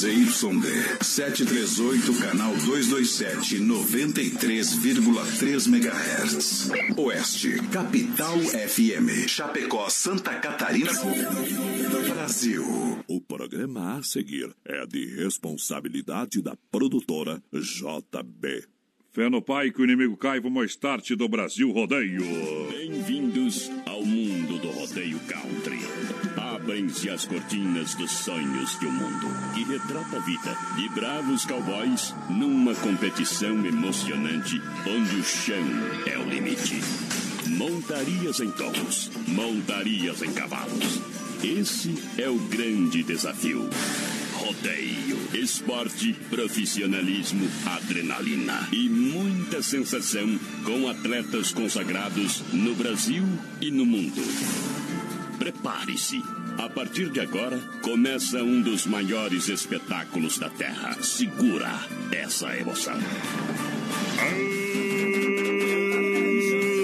ZYD 738, canal 227, 93,3 MHz. Oeste, Capital FM. Chapecó, Santa Catarina. Brasil. O programa a seguir é de responsabilidade da produtora JB. Fé no pai que o inimigo cai, vamos ao start do Brasil Rodeio. Bem-vindos ao mundo. Abrem-se as cortinas dos sonhos de um mundo que retrata a vida de bravos cowboys numa competição emocionante onde o chão é o limite. Montarias em touros, montarias em cavalos. Esse é o grande desafio. Rodeio, esporte, profissionalismo, adrenalina e muita sensação com atletas consagrados no Brasil e no mundo. Prepare-se. A partir de agora, começa um dos maiores espetáculos da Terra. Segura essa emoção.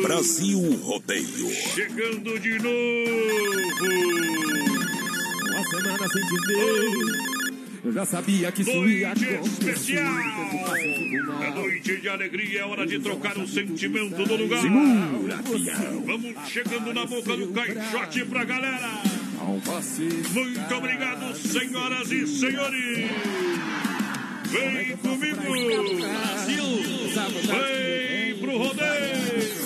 Brasil Rodeio. Chegando de novo. Uma semana sem te ver. Eu já sabia que isso ia Noite acontecer. especial. É noite de alegria, é hora de trocar o sentimento do lugar. Segura. Vamos chegando na boca do caixote pra galera. Muito obrigado, senhoras e senhores. Vem comigo. Brasil. Vem pro rodeio.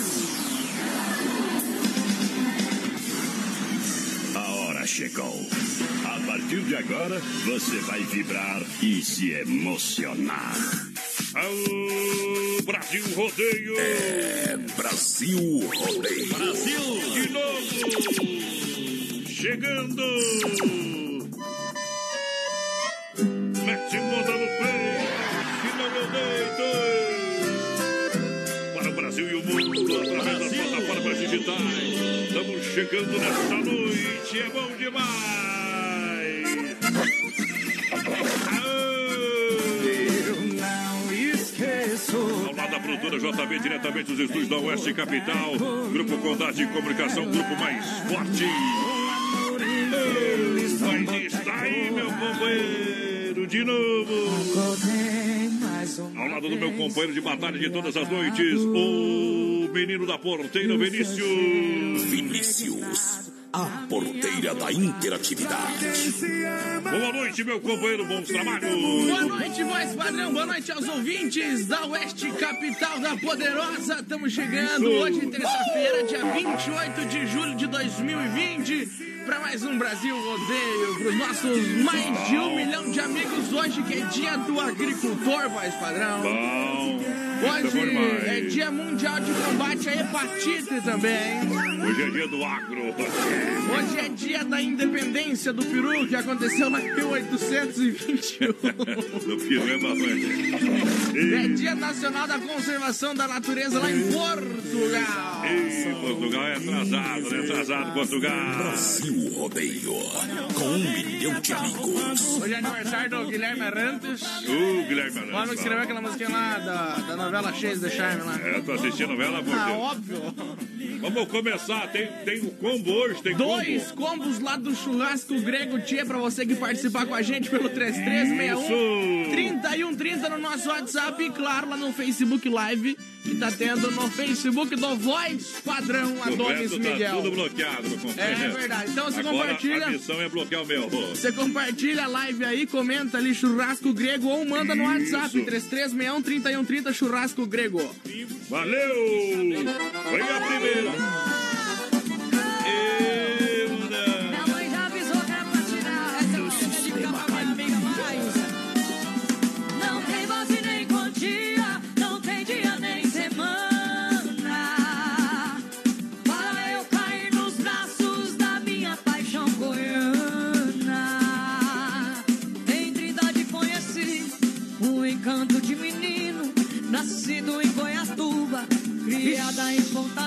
A hora chegou. A partir de agora, você vai vibrar e se emocionar. Alô, Brasil Rodeio. É Brasil Rodeio. Brasil de novo. Chegando. Mete moda no peito. Que não eu deito. Para o Brasil e o mundo, através das plataformas digitais. Estamos chegando nesta noite. É bom demais. Eu não esqueço. Ao lado da produtora JB, diretamente dos estúdios da Oeste Capital. Grupo Condade de Comunicação, grupo mais forte. Está aí, meu companheiro, de novo. Ao lado do meu companheiro de batalha de todas as noites, o menino da porteira, Vinícius. Vinícius, a porteira da interatividade. Boa noite, meu companheiro, bons trabalhos. Boa noite, voz padrão. Boa noite aos ouvintes da Oeste Capital da Poderosa. Estamos chegando hoje, terça-feira, dia 28 de julho de 2020, para mais um Brasil Rodeio. Para os nossos mais de um milhão de amigos hoje, que é dia do agricultor, voz padrão. Bom, é Hoje demais. é dia mundial de combate à hepatite também. Hoje é dia do agro. Hoje é dia da independência do Peru, que aconteceu lá em 1821. Do peru é. É dia nacional da conservação da natureza lá em Portugal. Ih, Portugal é atrasado, né? Atrasado, Portugal. Brasil Rodeio, com um milhão de amigos. Hoje é aniversário do Guilherme Arantes. Uh, Guilherme O homem que Arantes. escreveu aquela musiquinha lá da, da novela Chase the Charme lá. É, tô assistindo a novela, por Ah, óbvio. Vamos começar, tem, tem o combo hoje, tem Dois combo. combos lá do churrasco grego Tia pra você que participar com a gente pelo 3361 Isso. 3130 no nosso WhatsApp e claro lá no Facebook Live que tá tendo no Facebook do Voz Padrão Adonis resto tá Miguel. tudo bloqueado. É verdade. Então você Agora, compartilha. A missão é bloquear o meu. Você compartilha a live aí, comenta ali churrasco grego ou manda no Isso. WhatsApp 3361 3130 churrasco grego. Valeu! Vem a primeira. Nascido em Goiatuba, criada em Pontalina.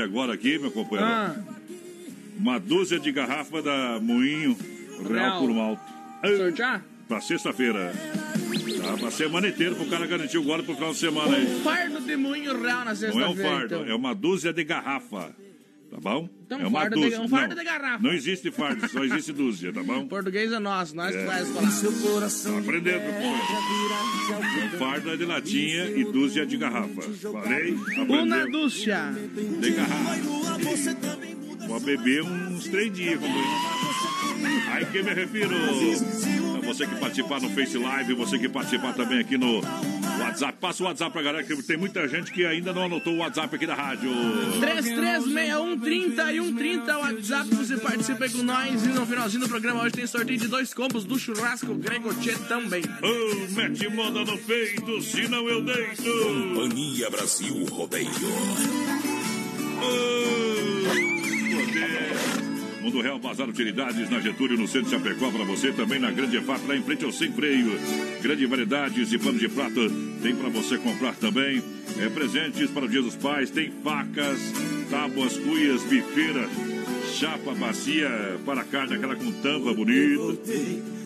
Zap agora aqui, meu companheiro. Ah, Uma dúzia de garrafa da Moinho Real Real. por Malto. sortear? Pra sexta-feira. Tá, pra semana inteira, pro cara garantir o gole pro final de semana aí. Um fardo de moinho real na Não é sexta-feira. um fardo, então. é uma dúzia de garrafa. Tá bom? Então, é uma fardo de- dúzia. um fardo não, de garrafa. Não existe fardo, só existe dúzia, tá bom? Português é nosso, nós que É. faz falar. Tá aprendendo, companheiro. Um fardo é de latinha e dúzia de garrafa. Falei? Aprendeu? dúcia. De garrafa. Pode beber uns três dias, companheiro. Aí que me refiro. É você que participar no Face Live, você que participar também aqui no WhatsApp. Passa o WhatsApp pra galera, que tem muita gente que ainda não anotou o WhatsApp aqui da rádio. 336130 e 130 o WhatsApp, você participa aí com nós. E no finalzinho do programa hoje tem sorteio de dois combos do churrasco Grego Tchê também. Ô, mete moda no peito, senão eu deito. Companhia Brasil Rodeio. Mundo Real Bazar Utilidades na Getúlio, no centro de Chapecó, para você também na Grande EFAP, lá em frente ao Sem Freio. Grande variedades de pano de prato tem para você comprar também. É, presentes para o Dia dos Pais, tem facas, tábuas, cuias, bifeira, chapa, bacia para carne, aquela com tampa bonita,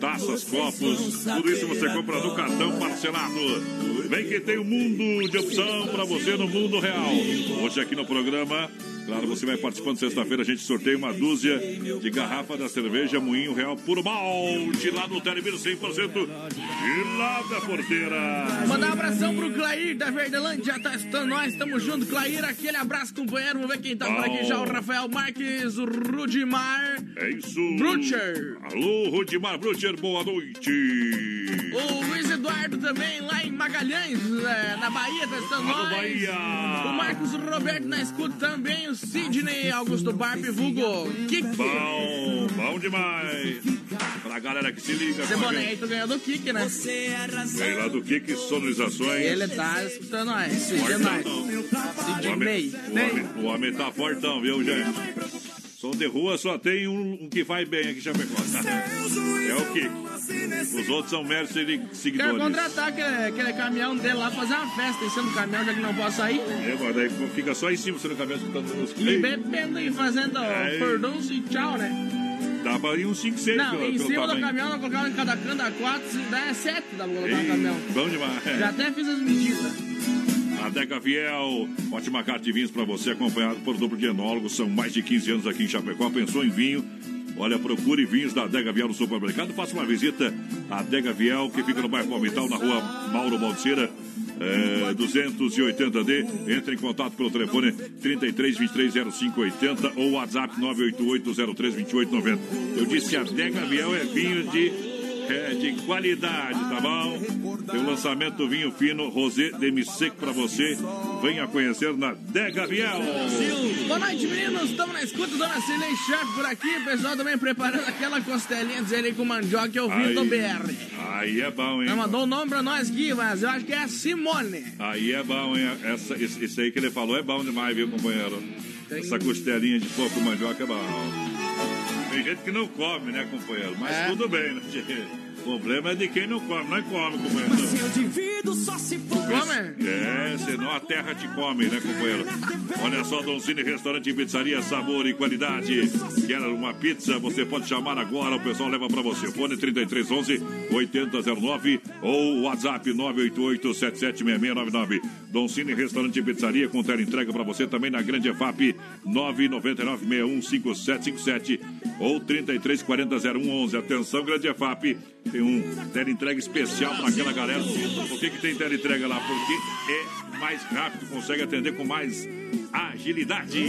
taças, copos, tudo isso você compra no cartão parcelado. Vem que tem um mundo de opção para você no mundo real. Hoje aqui no programa, claro, você vai participando sexta-feira, a gente sorteia uma dúzia de garrafa da cerveja Moinho Real Puro Malte, lá no Televiro 100% de lá da porteira. Mandar um abração pro Clair da Verdelândia, tá escutando nós, tamo junto, Clair, aquele abraço, companheiro, vamos ver quem tá por aqui já, o Rafael Marques, o Rudimar, É isso. Brutcher. Alô, Rudimar Brutcher, boa noite. o Luiz Eduardo também, lá em Magalhães, é, na Bahia, tá escutando Alô, nós. Bahia. O Marcos Roberto na escuta também, o Sidney Augusto Barbe, vulgo Kik. Bom, bom demais. Pra galera que se liga. Esse com a boné gente. aí tu ganhou do Kik, né? Vem lá do que sonorizações. Ele tá escutando nós, nós. O Sidney. homem, o, homem, o homem tá fortão, viu, gente? Som de rua só tem um, um que vai bem aqui em Chapecó. É o que? Os outros são meros segui- Quero seguidores. contratar aquele, aquele caminhão dele lá, fazer uma festa em cima do caminhão, já que não posso sair. É, mas daí fica só em cima, você no cabeça escutando música. E bebendo e fazendo Ei. furdunço e tchau, né? Dá pra ir uns 5, 6 Não, pelo, em cima do tamanho. caminhão, nós colocamos em cada quatro, se dá é sete, dá pra colocar no caminhão. bom demais. Já até fiz as medidas. Adega Fiel, ótima carta de vinhos para você, acompanhado por duplo de enólogos. São mais de 15 anos aqui em Chapecó. Pensou em vinho? Olha, procure vinhos da Adega Viel no supermercado. Faça uma visita à Adega Viel, que fica no bairro Palmital, na rua Mauro Balseira, é, 280D. Entre em contato pelo telefone 33 23 0580 ou WhatsApp 988 03 2890. Eu disse que a Adega Viel é vinho de é de qualidade, tá bom? Tem o lançamento do vinho fino Rosé Demi Seco pra você. Venha conhecer na Dega Viel. Boa noite, meninos. Estamos na escuta, Dona Cilei Sharp por aqui. O pessoal também preparando aquela costelinha de aí com mandioca que eu vi do BR. aí é bom, hein? Ela mandou o nome pra nós aqui, mas eu acho que é a Simone. Aí é bom, hein? Essa, esse, esse aí que ele falou é bom demais, viu, companheiro? Essa costelinha de porco mandioca é bom. Tem gente que não come, né, companheiro? Mas É. tudo bem, né? O problema é de quem não come. Não come, companheiro. Se eu divido só se for. Come? É, senão a terra te come, né, companheiro? Olha só, Donzini Restaurante e Pizzaria, sabor e qualidade. Quer uma pizza? Você pode chamar agora, o pessoal leva pra você. Fone 3311 8009 ou WhatsApp 988 776699. Donzini Restaurante e Pizzaria com tela entrega pra você também na Grande EFAP 999 615757 ou 3340 Atenção, Grande EFAP. Tem um tela entrega especial para aquela galera. Por que, que tem tela entrega lá? Porque é mais rápido, consegue atender com mais agilidade.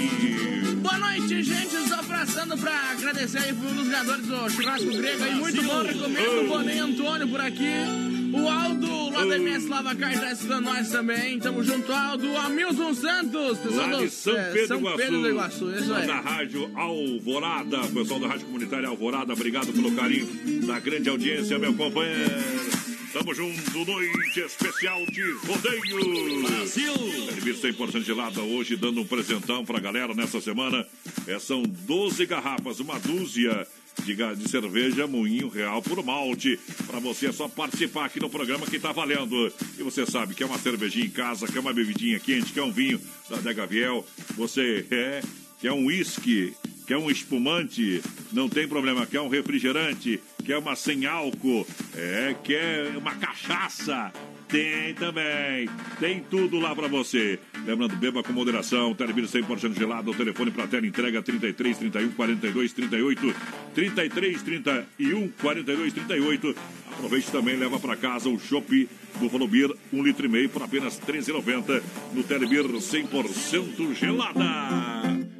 Boa noite, gente. Estou passando para agradecer aí por um dos ganhadores do churrasco grego aí. Muito bom, recomendo o Boné Antônio por aqui. O Aldo, lá da MS Lavacar, está estudando nós também. Tamo junto, Aldo. Hamilton Santos, pessoal Lá do de São é, Pedro São Iguaçu. Pedro do Iguaçu. Isso Lá aí. da Rádio Alvorada, pessoal da Rádio Comunitária Alvorada, obrigado pelo carinho da grande audiência, meu companheiro. Tamo junto, noite especial de rodeio. Brasil! Serviço 100% gelada hoje, dando um presentão pra galera nessa semana. É, são 12 garrafas, uma dúzia de, de cerveja Moinho Real por malte. Pra você é só participar aqui no programa que tá valendo. E você sabe que é uma cervejinha em casa, que é uma bebidinha quente, que é um vinho da Dega. Você é, que é um uísque, quer um espumante, não tem problema, quer um refrigerante, quer uma sem álcool, é, quer uma cachaça, tem também. Tem tudo lá pra você. Lembrando, beba com moderação, Televir 100% gelado, o telefone pra tela entrega 33 31 42 38 33 31 42 38. Aproveite também, leva pra casa o chopp Buffalo Beer, um litro e meio por apenas R$ 13,90 no Telebir 100% gelada.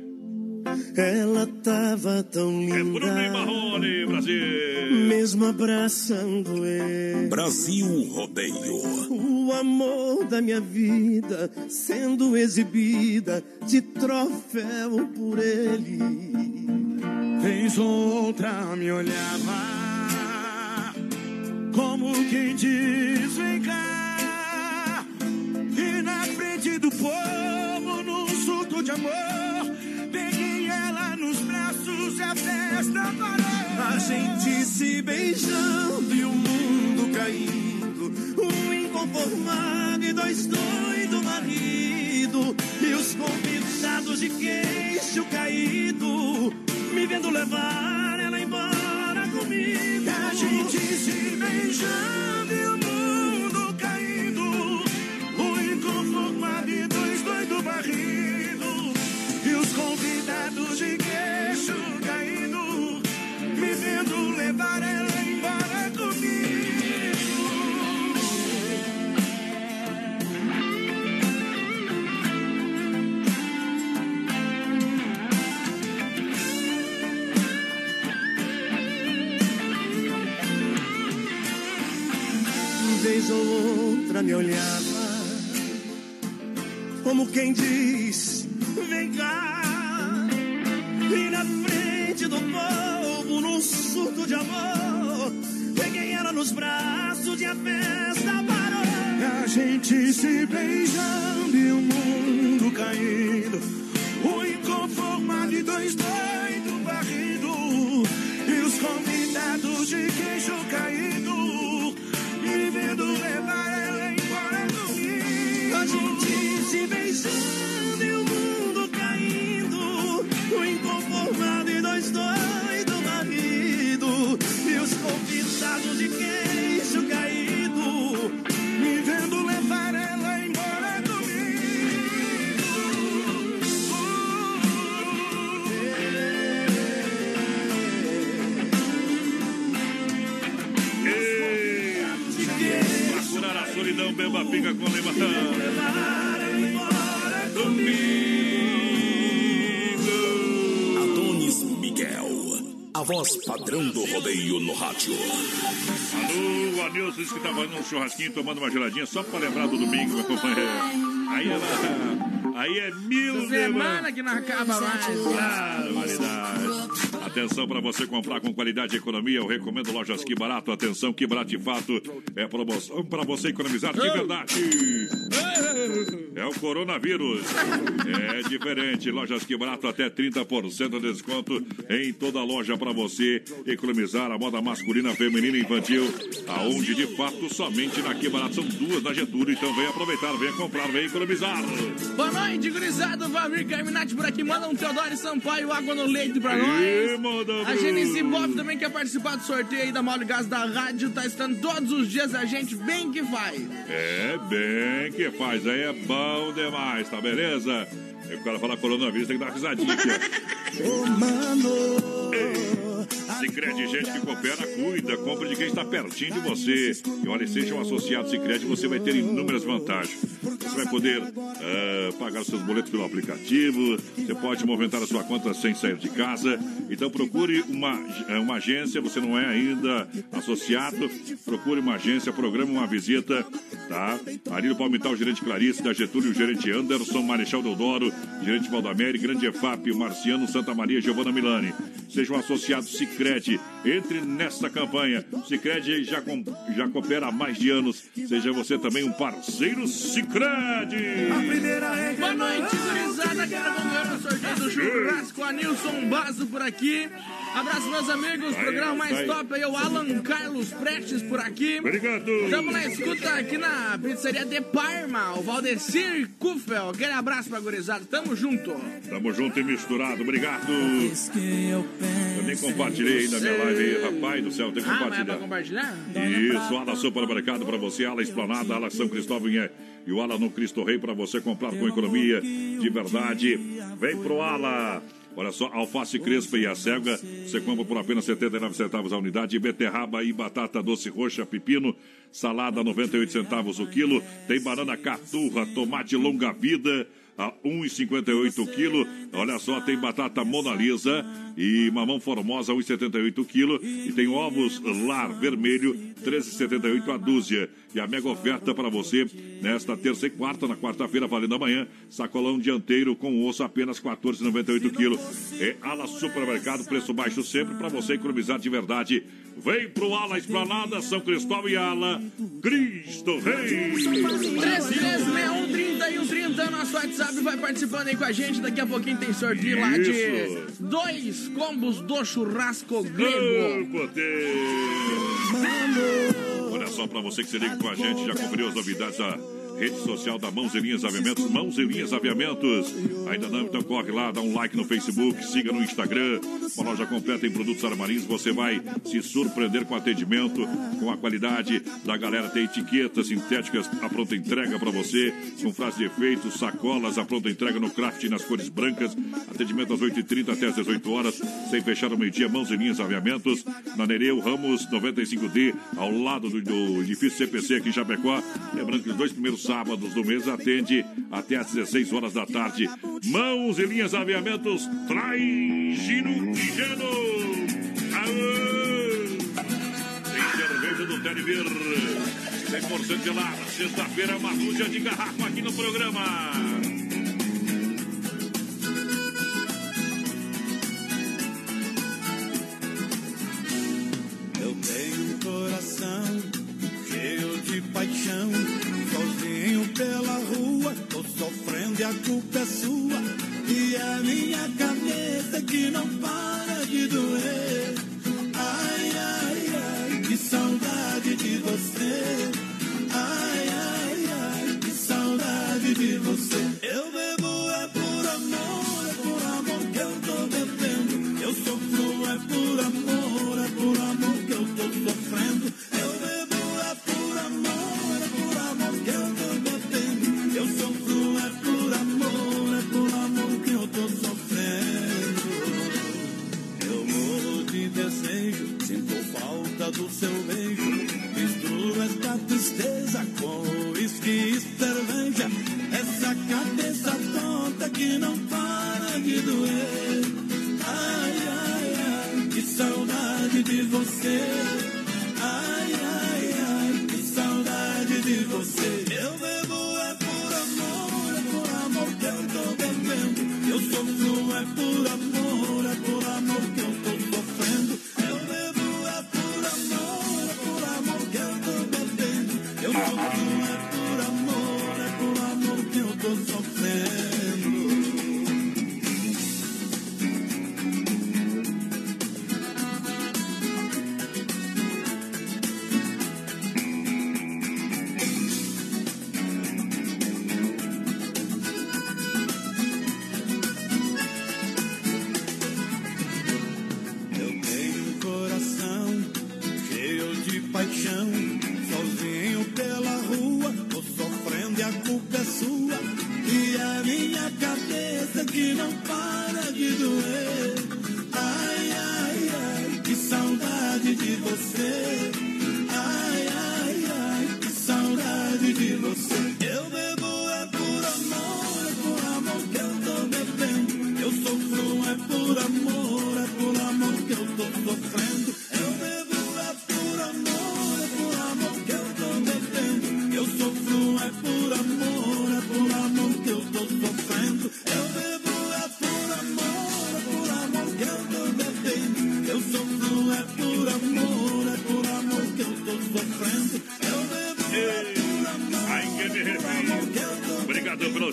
Ela tava tão É Bruno e linda. Marrone, Brasil. Mesmo abraçando ele. Brasil Rodeio. O amor da minha vida sendo exibida de troféu por ele. Vez outra me olhava como quem diz: Vem cá. E na frente do povo, num surto de amor, braços e a festa parou. A gente se beijando e o mundo caindo. Um inconformado e dois doidos marido. E os convidados de queixo caído. Me vendo levar ela embora comigo. A gente se beijando e o mundo caindo. Um inconformado e dois doidos barrido. E os convidados de Vez ou outra me olhava como quem diz: Vem cá. E na frente do povo, num surto de amor, peguei ela nos braços e a festa parou. A gente se beijando e o mundo caindo. O inconformado e dois doidos barrido. E os convidados de queixo caído. Vendo levar ela embora comigo. A gente se beijando rádio. Alô, Anilson disse que tá fazendo um churrasquinho, tomando uma geladinha, só pra lembrar do domingo, meu companheiro. Aí ela. Aí é mil Semana que não acaba mais. Atenção para você comprar com qualidade e economia. Eu recomendo lojas Que Barato. Atenção, Que Barato de fato é promoção para você economizar de verdade. É o coronavírus. É diferente. Lojas Que Barato até 30% de desconto em toda a loja para você economizar a moda masculina, feminina e infantil. Aonde de fato somente na Que Barato são duas na Getúlio. Então vem aproveitar, vem comprar, vem economizar. Boa noite, gurizada. Valmir Carminati por aqui. Manda um Teodoro Sampaio, água no leite pra nós. E, manda, A Genice Bob também quer participar do sorteio aí da Mole Gás da Rádio. Tá estando todos os dias a gente bem que faz. É bem que faz, aí é bom demais, tá beleza? E o cara fala coronavírus, tem que dar uma risadinha aqui, ó. Sicredi, gente que coopera, cuida, compra de quem está pertinho de você. E olha, seja um associado Sicredi, você vai ter inúmeras vantagens. Você vai poder ah, pagar os seus boletos pelo aplicativo, você pode movimentar a sua conta sem sair de casa. Então procure uma, eh, uma agência, você não é ainda associado, procure uma agência, programe uma visita, tá? Marino Palmital, gerente Clarice, da Getúlio, gerente Anderson, Marechal Deodoro, gerente Valdamere, Grande EFAP, Marciano, Santa Maria, Giovana Milani. Seja um associado Sicredi. Entre nesta campanha. Sicredi já, com, já coopera há mais de anos. Seja você também um parceiro Sicredi. Boa noite, gurizada. Quero ganhar no sorteio do churrasco. A Nilson Basso por aqui. Abraço, meus amigos. Vai, Programa mais vai. top aí, o Alan Carlos Prestes por aqui. Obrigado. Estamos na escuta aqui na pizzaria de Parma, o Valdecir Kufel. Aquele abraço pra gurizada. Tamo junto. Tamo junto e misturado. Obrigado. Eu nem compartilhei aí na minha live aí, rapaz do céu. Tem que Ah, mas é pra compartilhar. compartilhar? Isso, ala supermercado para você, ala esplanada, ala São Cristóvão é, e o ala no Cristo Rei para você comprar com economia de verdade. Vem pro ala. Olha só, alface crespa e a cega, você compra por apenas 79 centavos a unidade. Beterraba e batata doce roxa, pepino, salada 98 centavos o quilo. Tem banana caturra, tomate longa vida a 1,58 o quilo. Olha só, tem batata Mona Lisa e mamão formosa 1,78 o quilo. E tem ovos lar vermelho 13,78 a dúzia. E a mega oferta para você nesta terça e quarta, na quarta-feira, valendo amanhã, sacolão dianteiro com osso apenas 14,98 o quilo. É Ala Supermercado, preço baixo sempre para você economizar de verdade. Vem pro Ala Esplanada, São Cristóvão e Ala Cristo Rei. 33613130, nosso WhatsApp vai participando aí com a gente. Daqui a pouquinho tem sorteio lá de Isso. Combos do churrasco grego. Olha só para você que se liga com a gente, já conferiu as novidades da rede social da Mãos e Linhas Aviamentos. Mãos e Linhas Aviamentos. Ainda não? Então corre lá, dá um like no Facebook, siga no Instagram. Uma loja completa em produtos armarinhos. Você vai se surpreender com o atendimento, com a qualidade da galera. Tem etiquetas sintéticas, a pronta entrega para você, com frase de efeito, sacolas, a pronta entrega no craft nas cores brancas. Atendimento às 8h30 até às 18 horas, sem fechar o meio-dia. Mãos e Linhas Aviamentos. Na Nereu Ramos 95D, ao lado do, do edifício CPC aqui em Chapecó. Lembrando que os dois primeiros sábados do mês atende até às 16 horas da tarde. Mãos e linhas aviamentos, traz Gino e Geno. Aô! Tem cerveja do Telebir. 100% gelada. Sexta-feira, uma dúzia de garrafa aqui no programa. Eu tenho um coração cheio de paixão. Pela rua, tô sofrendo e a culpa é sua. E a minha cabeça que não para de doer. Ai, ai, ai, que saudade de você. Ai, ai, ai, que saudade de você. Eu bebo tristeza com uísque e cerveja. Essa cabeça tonta que não para de doer. Ai, ai, ai, que saudade de você. Ai, ai, ai, que saudade de você. Eu bebo é por amor, é por amor que eu tô bebendo. Eu sofro é por amor, é por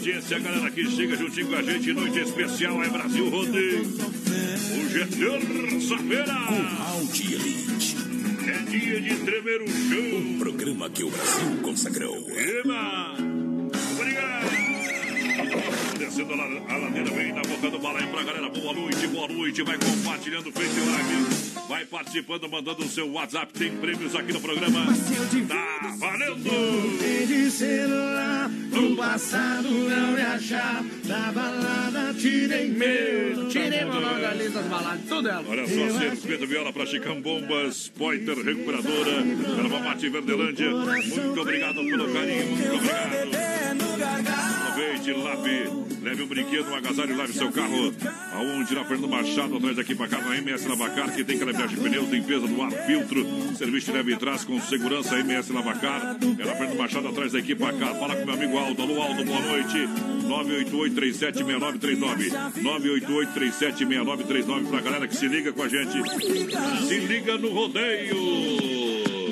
Audiência, galera que chega juntinho com a gente. Noite especial é Brasil Rodeio. Hoje é terça-feira. Elite. É dia de tremer o chão. Programa que o Brasil consagrou. Eba! Descendo a a ladeira, vem na boca do balaio pra galera. Boa noite, boa noite. Vai compartilhando o Face Live. Vai participando, mandando o seu WhatsApp. Tem prêmios aqui no programa. Tá valendo! de celular No passado não me achar Da balada tirei meu Tirei meu nome da lista das baladas, tudo ela. Olha só, Circuito Viola para Chicão Bombas, Pointer Recuperadora, Erva Mate Verdelândia. Muito obrigado pelo carinho, muito obrigado. Aproveite, lave, leve um brinquedo, um agasalho, lave seu carro. Aonde? Na Fernando Machado, atrás daqui para cá, na MS Lavacar, que tem calibragem de pneus, limpeza do ar, filtro, serviço de leve e trás com segurança, MS Lavacar. É na Fernando Machado, atrás da equipe para cá. Fala com meu amigo Aldo. Alô, Aldo, boa noite. 988-376939. 988-376939 pra galera que se liga com a gente. Se liga no rodeio.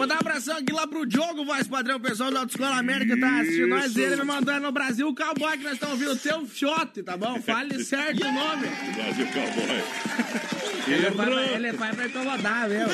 Mandar um abração aqui lá pro Diogo, voz padrão, o pessoal da Autoescola América tá assistindo nós. Ele me mandou aí no Brasil o cowboy que nós estamos ouvindo, o teu fiote, tá bom? Fale certo o nome. Brasil Cowboy. Ele é pai pra, Errou. ele é pai pra incomodar, viu?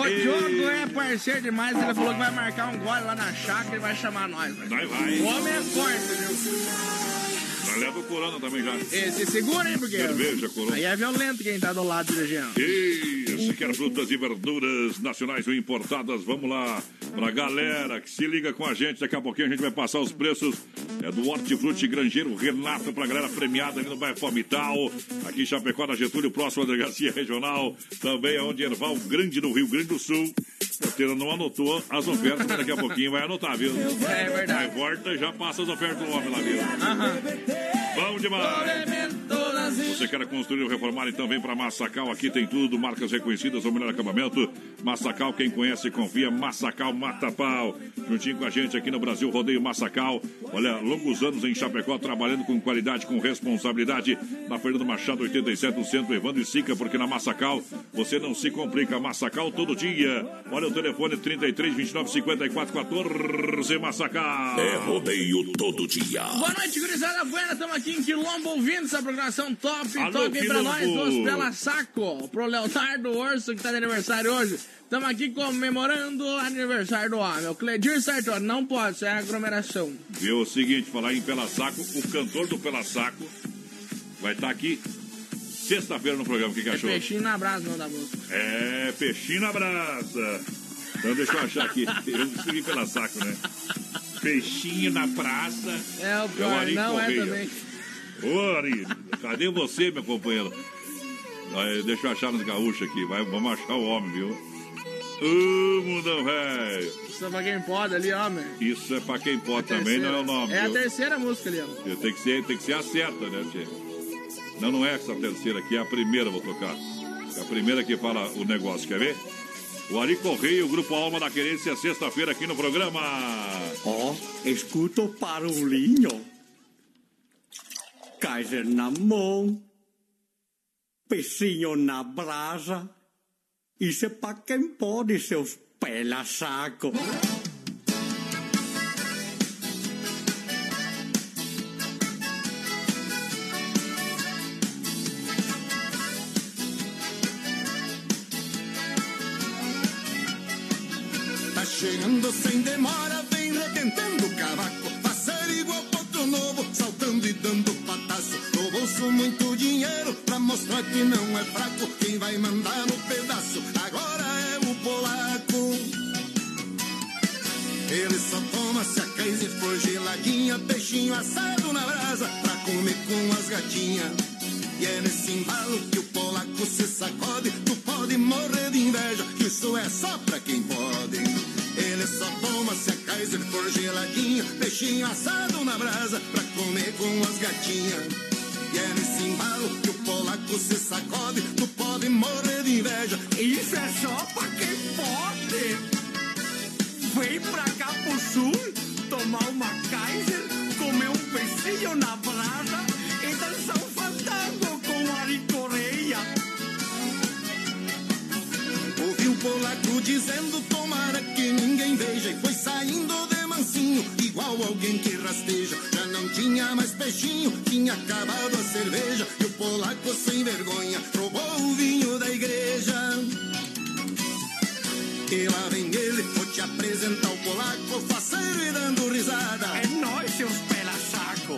O Diogo é parceiro demais, ele falou que vai marcar um gole lá na chácara e vai chamar nós. Vai, vai. O homem é forte, viu? Leva o Corona também já. Esse segura, hein, porque. Cerveja, Corona. Aí é violento quem tá do lado dirigindo. Isso, quer frutas e verduras nacionais ou importadas? Vamos lá, pra galera que se liga com a gente. Daqui a pouquinho a gente vai passar os preços é, do Hortifruti Grangeiro Renato pra galera premiada ali no bairro Palmital. Aqui em Chapecó, na Getúlio, próximo à delegacia regional. Também é onde Erval Grande, no Rio Grande do Sul. A Porteira não anotou as ofertas, mas daqui a pouquinho vai anotar, viu? É Aí verdade. volta e já passa as ofertas do homem lá, viu? Aham. Bom demais! Você quer construir ou reformar, então vem para Massacal. Aqui tem tudo, marcas reconhecidas, o melhor acabamento. Massacal, quem conhece, confia. Massacal Mata Pau. Juntinho com a gente aqui no Brasil, Rodeio Massacal. Olha, longos anos em Chapecó, trabalhando com qualidade, com responsabilidade. Na Fernando Machado, 87, no centro, Evandro e Sica, porque na Massacal você não se complica. Massacal todo dia. Olha o telefone 33 29 54 14 Massacal. É rodeio todo dia. Boa noite, gurizada buena. Estamos aqui em Quilombo ouvindo essa programação top, Alô, top aí pra nós dos Pela Saco. Pro Leonardo Orso, que tá de aniversário hoje. Estamos aqui comemorando o aniversário do homem. O Cledir Sartori, não pode, isso é aglomeração. Viu o seguinte, falar em Pela Saco, o cantor do Pela Saco vai estar aqui sexta-feira no programa. O que, que É achou? peixinho na brasa, não da música. É, peixinho na brasa. Então deixa eu achar aqui. Eu escrevi Pela Saco, né? Peixinho na praça. É o É o pior, não é Correia. também. Ô, Ari, cadê você, meu companheiro? Aí, deixa eu achar nos gaúchos aqui. Vai, vamos achar o homem, viu? Ô, mundão, velho. Isso é pra quem pode ali, homem. Isso é pra quem pode também, não é o nome. É a viu? terceira música ali, ó. Tem que ser, tem que ser a certa, né, Tchê? Não, não é essa terceira aqui, é a primeira, vou tocar. É a primeira que fala o negócio, quer ver? O Ari Correia, o Grupo Alma da Querência, sexta-feira aqui no programa. Ó, escuta o barulhinho. Kaiser na mão, peixinho na brasa. Isso é pra quem pode, seus pela saco. sem demora vem rebentando o cavaco. Fazer igual potro novo, saltando e dando patasso. No bolso muito dinheiro pra mostrar que não é fraco. Quem vai mandar no pedaço agora é o polaco. Ele só toma se a crise for geladinha, peixinho assado na brasa pra comer com as gatinhas. E é nesse embalo que o polaco se sacode. Tu pode morrer de inveja, que isso é só pra quem pode. Ele só toma se a Kaiser for geladinha, peixinho assado na brasa, pra comer com as gatinhas. E é nesse embalo que o polaco se sacode, tu pode morrer de inveja. Isso é só pra quem pode. Vem pra cá pro sul, tomar uma Kaiser, comer um peixinho na brasa e dançar um polaco dizendo tomara que ninguém veja E foi saindo de mansinho, igual alguém que rasteja Já não tinha mais peixinho, tinha acabado a cerveja E o polaco sem vergonha roubou o vinho da igreja E lá vem ele, vou te apresentar o polaco Faceiro e dando risada É nós, seus pela-saco.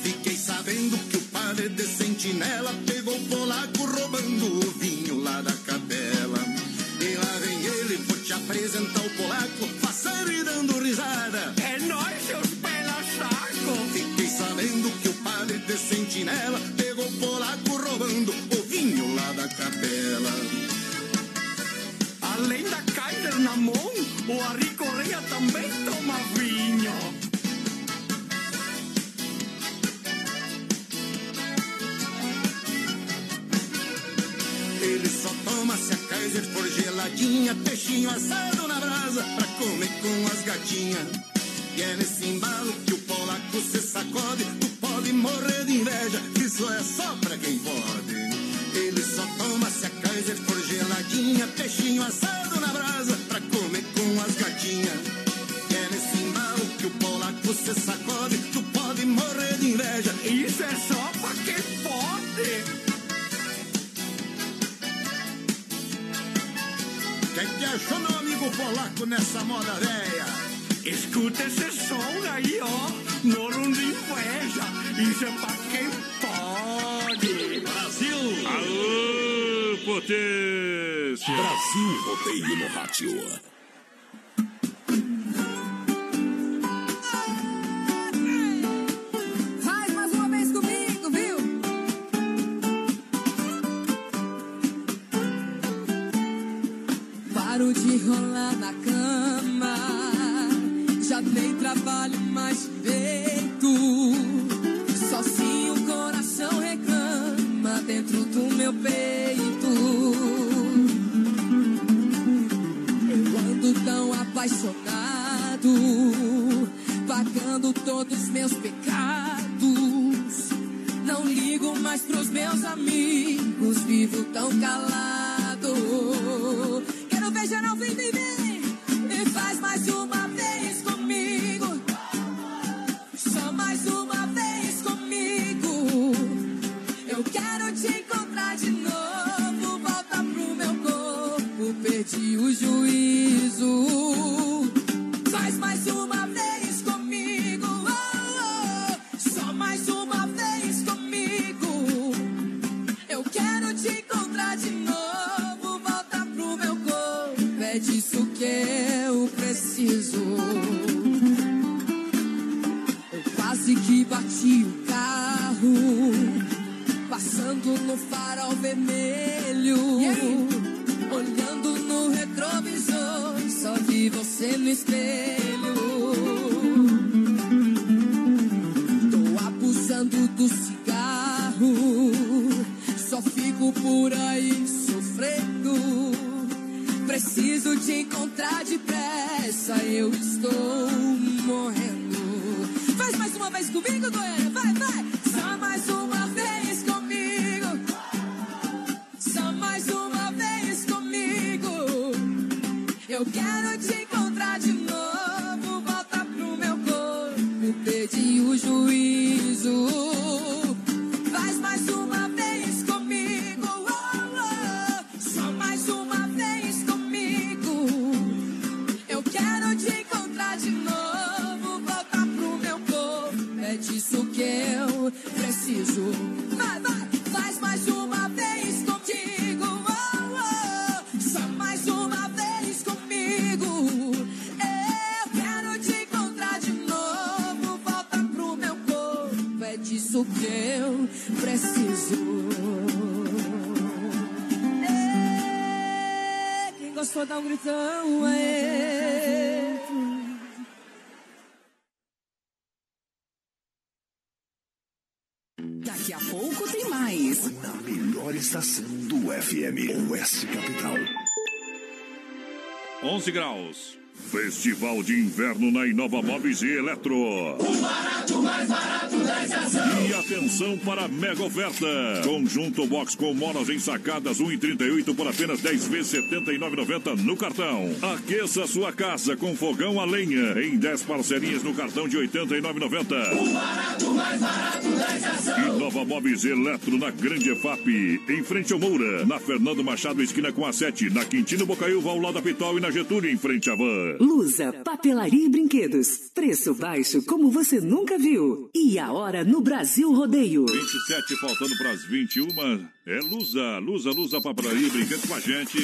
Fiquei sabendo que o padre de sentinela pegou o polaco roubando o vinho lá da. E lá vem ele, vou te apresentar o polaco, faceiro e dando risada. É nós, seus pela-saco. Fiquei sabendo que o padre de sentinela pegou o polaco roubando o vinho lá da capela. Além da Kaiser na mão, o Ari Correia também toma vinho. Kaiser for geladinha, peixinho assado na brasa, pra comer com as gatinhas. E é nesse embalo que o polaco se sacode, tu pode morrer de inveja, isso é só pra quem pode. Ele só toma se a Kaiser for geladinha, peixinho assado na brasa, pra comer com as gatinhas. E é nesse embalo que o polaco se sacode, tu pode morrer de inveja, Isso é só pra quem pode. O que, achou meu amigo polaco nessa moda véia? Escuta esse som aí, ó. Morro de inveja. Isso é pra quem pode. Brasil! Aô, potência! Brasil Rodeio no Rádio. Paro de rolar na cama. Já nem trabalho mais direito. Sozinho o coração reclama dentro do meu peito. Eu tão apaixonado, pagando todos os meus pecados. Não ligo mais pros meus amigos, vivo tão calado. Geral vem, vem, vem, e faz mais uma 11 graus. Festival de Inverno na Inova Móveis e Eletro. O barato, mais barato. E atenção para a mega oferta. Conjunto box com molas ensacadas 1,38 por apenas 10 vezes 79,90 no cartão. Aqueça sua casa com fogão a lenha em 10 parcelinhas no cartão de 89,90. O barato, mais barato dessa ação. Inova Móveis e Eletro na Grande EFAP. Em frente ao Moura. Na Fernando Machado, esquina com a 7. Na Quintino Bocaiúva, ao lado da Pitol e na Getúlio, em frente à Van. Lusa, papelaria e brinquedos. Preço baixo como você nunca viu. E a hora no Brasil Rodeio. 27 faltando para as 21. É Lusa, Lusa, Lusa, papelaria e brinquedos com a gente.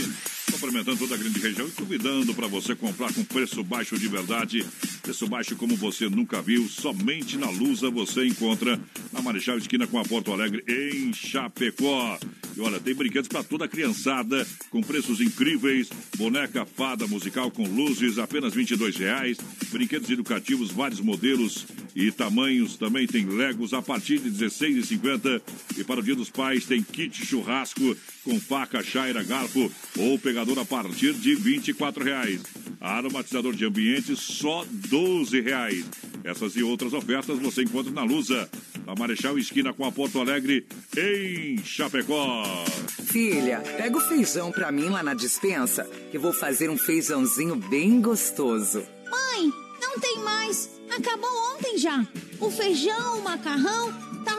Cumprimentando toda a grande região e convidando para você comprar com preço baixo de verdade. Preço baixo como você nunca viu. Somente na Lusa você encontra na Marechal Esquina com a Porto Alegre em Chapecó. Olha, tem brinquedos para toda a criançada com preços incríveis. Boneca fada musical com luzes, apenas 22 reais. Brinquedos educativos, vários modelos e tamanhos. Também tem Legos a partir de R$ 16,50. E para o Dia dos Pais tem kit churrasco com faca, chaira, garfo ou pegador a partir de 24 reais. Aromatizador de ambiente só 12 reais. Essas e outras ofertas você encontra na Lusa, na Marechal Esquina com a Porto Alegre, em Chapecó. Filha, pega o feijão pra mim lá na dispensa, que vou fazer um feijãozinho bem gostoso. Mãe, não tem mais. Acabou ontem já. O feijão, o macarrão, tá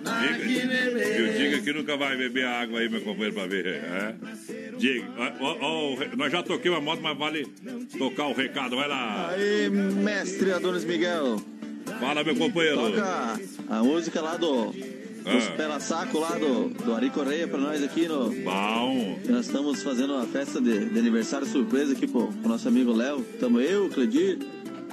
Diga, eu diga que nunca vai beber água aí, meu companheiro, pra ver. É? Diga, ó, ó, nós já toquei uma moto, mas vale tocar o recado. Vai lá. Aí, mestre Adonis Miguel. Fala, meu companheiro. Toca a música lá do. Ah. Pela Saco lá do, do Ari Correia pra nós aqui no. Bom. Nós estamos fazendo uma festa de, de aniversário surpresa aqui pro, pro nosso amigo Léo. Tamo eu, o Cledir,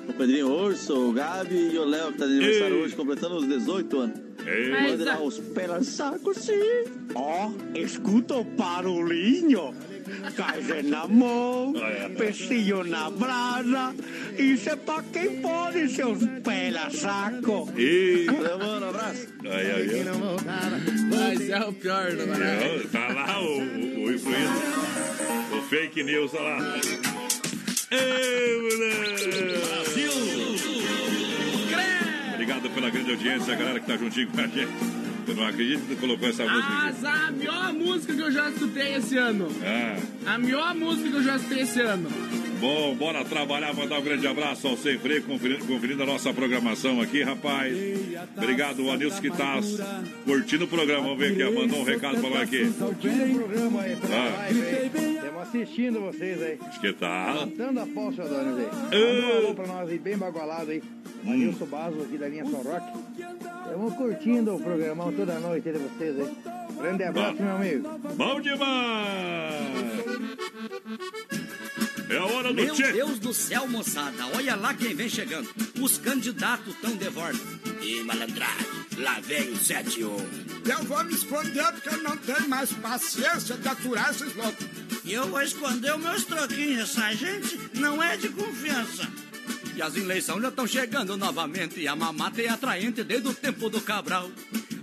o Pedrinho Urso, o Gabi e o Léo que tá de aniversário Ei. hoje, completando os 18 anos. Ei. Manda os Pela Saco, sim. Ó, escuta o barulhinho. Caixa na mão, peixinho na brasa. Isso é pra quem pode, seus pela saco. E... Valeu, mano, abraço. Aí, aí, aí. Mas é o pior do barato. Tá lá o, o, o influencer. O fake news tá lá. Ei, moleque! Pela grande audiência, a galera que tá juntinho com a gente. Eu não acredito que tu colocou essa música. Mas a melhor música que eu já escutei esse ano. Ah, A melhor música que eu já escutei esse ano. bom, bora trabalhar, mandar um grande abraço ao Sem Freio, conferindo, conferindo a nossa programação aqui, rapaz. Obrigado, o Anilson que tá curtindo o programa. Vamos ver aqui, ó, mandou um recado pra nós aqui. Curtindo o programa aí, pela Ah. live aí. Estamos assistindo vocês aí. Acho que tá. Cantando a seu Adonis aí. Manda um alô pra nós aí, bem bagualado aí. Manilson Baso aqui da linha São Roque. Estamos curtindo o programão toda noite de vocês aí. Grande abraço, meu amigo. Bom demais! É a hora do Meu tchê. Deus do céu, moçada, olha lá quem vem chegando. Os candidatos tão de volta. E malandragem, lá vem o 71. Eu vou me esconder porque eu não tenho mais paciência de aturar esses loucos. E eu vou esconder os meus troquinhos, essa gente não é de confiança. E as eleições já estão chegando novamente e a mamata é atraente desde o tempo do Cabral.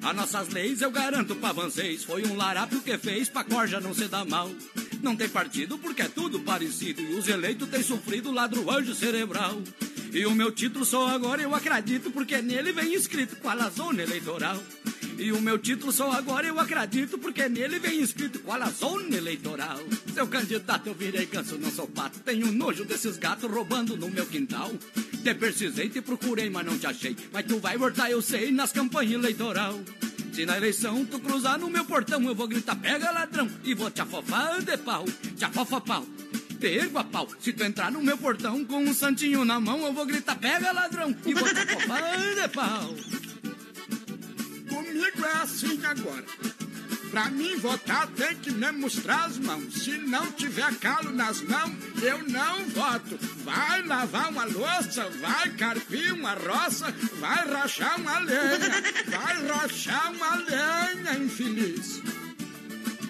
As nossas leis eu garanto pra vocês, foi um larápio que fez pra corja não se dar mal. Não tem partido porque é tudo parecido e os eleitos têm sofrido ladruanjo cerebral. E o meu título só agora eu acredito porque nele vem escrito qual a zona eleitoral. E o meu título só agora eu acredito porque nele vem escrito qual a zona eleitoral. Seu candidato eu virei ganso, não sou pato. Tenho nojo desses gatos roubando no meu quintal. Te precisei, te procurei, mas não te achei. Mas tu vai voltar, eu sei, nas campanhas eleitoral. Se na eleição tu cruzar no meu portão, eu vou gritar, pega ladrão, e vou te afofar de pau, te afofa pau. Te a pau. Se tu entrar no meu portão com um santinho na mão, eu vou gritar, pega ladrão, e vou te acopar de pau. É assim agora. Pra mim votar tem que me mostrar as mãos. Se não tiver calo nas mãos, eu não voto. Vai lavar uma louça, vai carpir uma roça, vai rachar uma lenha, vai rachar uma lenha, infeliz.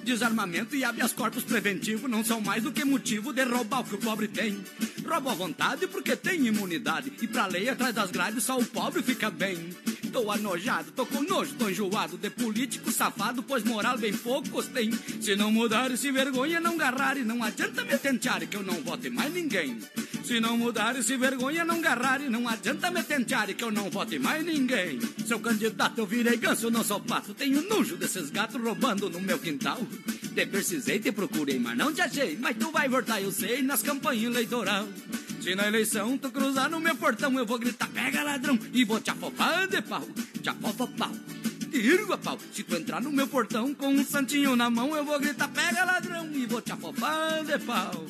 Desarmamento e habeas corpus preventivo não são mais do que motivo de roubar o que o pobre tem. Rouba à vontade porque tem imunidade. E pra lei atrás das grades só o pobre fica bem. Tô anojado, tô com nojo, tô enjoado de político safado, pois moral bem poucos tem. Se não mudar se vergonha não garrar e não adianta me tentear que eu não vote mais ninguém. Se não mudar se vergonha não garrar e não adianta me tentear que eu não vote mais ninguém. Seu candidato eu virei ganso, não sou pato, tenho nojo desses gatos roubando no meu quintal. Te precisei, te procurei, mas não te achei. Mas tu vai votar, eu sei, nas campanhas eleitoral. Se na eleição tu cruzar no meu portão, eu vou gritar, pega ladrão, e vou te afofar de pau, te afofa pau. A pau. Se tu entrar no meu portão com um santinho na mão, eu vou gritar, pega ladrão, e vou te afofar de pau.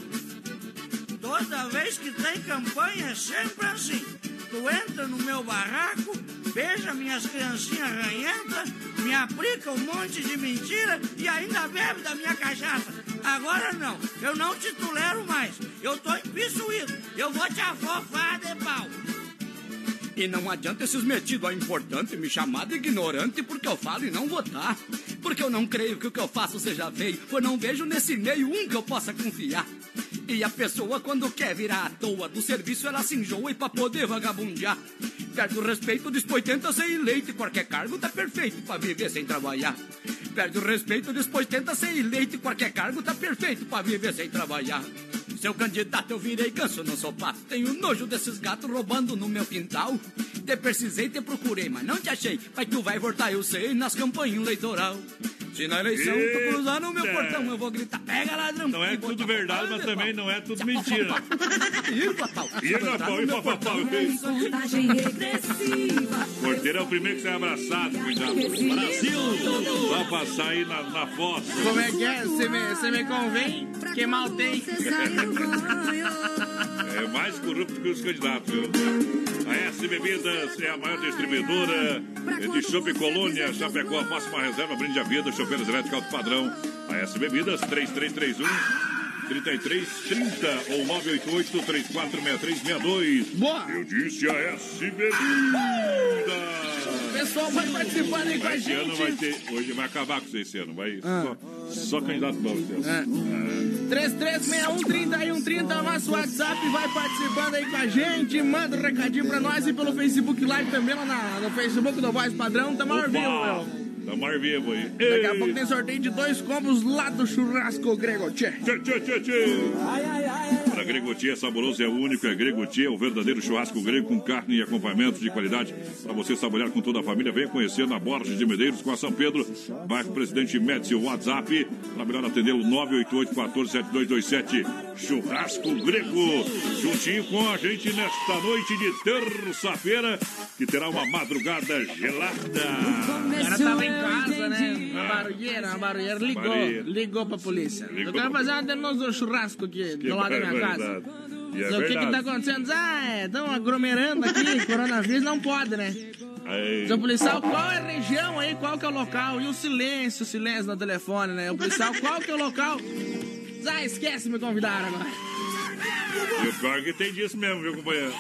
Toda vez que tem campanha é sempre assim. Tu entra no meu barraco, beija minhas criancinhas ranhentas, me aplica um monte de mentira e ainda bebe da minha cachaça. Agora não, eu não te tolero mais. Eu tô empissuído. Eu vou te afofar de pau. E não adianta esses metidos a importante me chamar de ignorante porque eu falo e não votar. Porque eu não creio que o que eu faço seja feio, pois não vejo nesse meio um que eu possa confiar. E a pessoa, quando quer virar à toa do serviço, ela se enjoa e pra poder vagabundear. Perde o respeito, dispõe tenta ser eleito e qualquer cargo tá perfeito pra viver sem trabalhar. Perde o respeito, depois tenta ser eleito e qualquer cargo tá perfeito pra viver sem trabalhar. Seu candidato eu virei ganso, não sou. Tenho nojo desses gatos roubando no meu quintal. Te precisei, te procurei, mas não te achei. Mas tu vai voltar, eu sei, nas campanhas eleitoral. Se na eleição tu cruzar no meu Eita. portão, eu vou gritar, pega ladrão. Não é tudo verdade, mas também pau. não é tudo mentira. E papau, e papau. Contagem regressiva. Porteiro é o primeiro que sai abraçado, cuidado. Brasil! Vai passar aí na, na foto. Como é que é? Você me, você me convém? Que mal tem? É mais corrupto que os candidatos, viu? A S Bebidas é a maior distribuidora de Chopp Colônia, Chapecó. Faça uma reserva, brinde a vida, chopeiras elétricas alto padrão. A S Bebidas, 3331 3330 ou 988 346362. Boa! Eu disse a S. O pessoal vai participando aí com a Esse ano vai gente. ter. Hoje vai acabar com esse ano. Vai Ah. só, só candidato bom. esse ano. É. 3361-3130 é o nosso WhatsApp, vai participando aí com a gente, manda um recadinho pra nós e pelo Facebook Live também, lá na- no Facebook do Voz Padrão, tamo ao vivo, meu. Tá mais vivo aí. Daqui a pouco tem sorteio de dois combos lá do churrasco grego, tchê. Tchê, tchê, tchê, tchê. Gregotia é saboroso, é único, é Gregotia, é o verdadeiro churrasco grego com carne e acompanhamento de qualidade para você saborear com toda a família. Venha conhecer na Borges de Medeiros com a São Pedro, bairro Presidente Médici, o WhatsApp, para melhor atender o 988 147227 Churrasco Grego, juntinho com a gente nesta noite de terça-feira, que terá uma madrugada gelada. O cara tava em casa, né? Uma barulheira, uma barulheira. Ligou, Barulheira. ligou pra polícia. Ligou Eu quero fazer uma denúncia do churrasco aqui, Que do lado da minha casa. E é o que que tá acontecendo? Ah, estão aglomerando aqui, coronavírus não pode, né? Aí. Seu policial, qual é a região aí, qual que é o local? E o silêncio, o silêncio no telefone, né? O policial, qual que é o local? Ah, esquece, me convidaram agora. E o pior é que tem disso mesmo, viu, companheiro?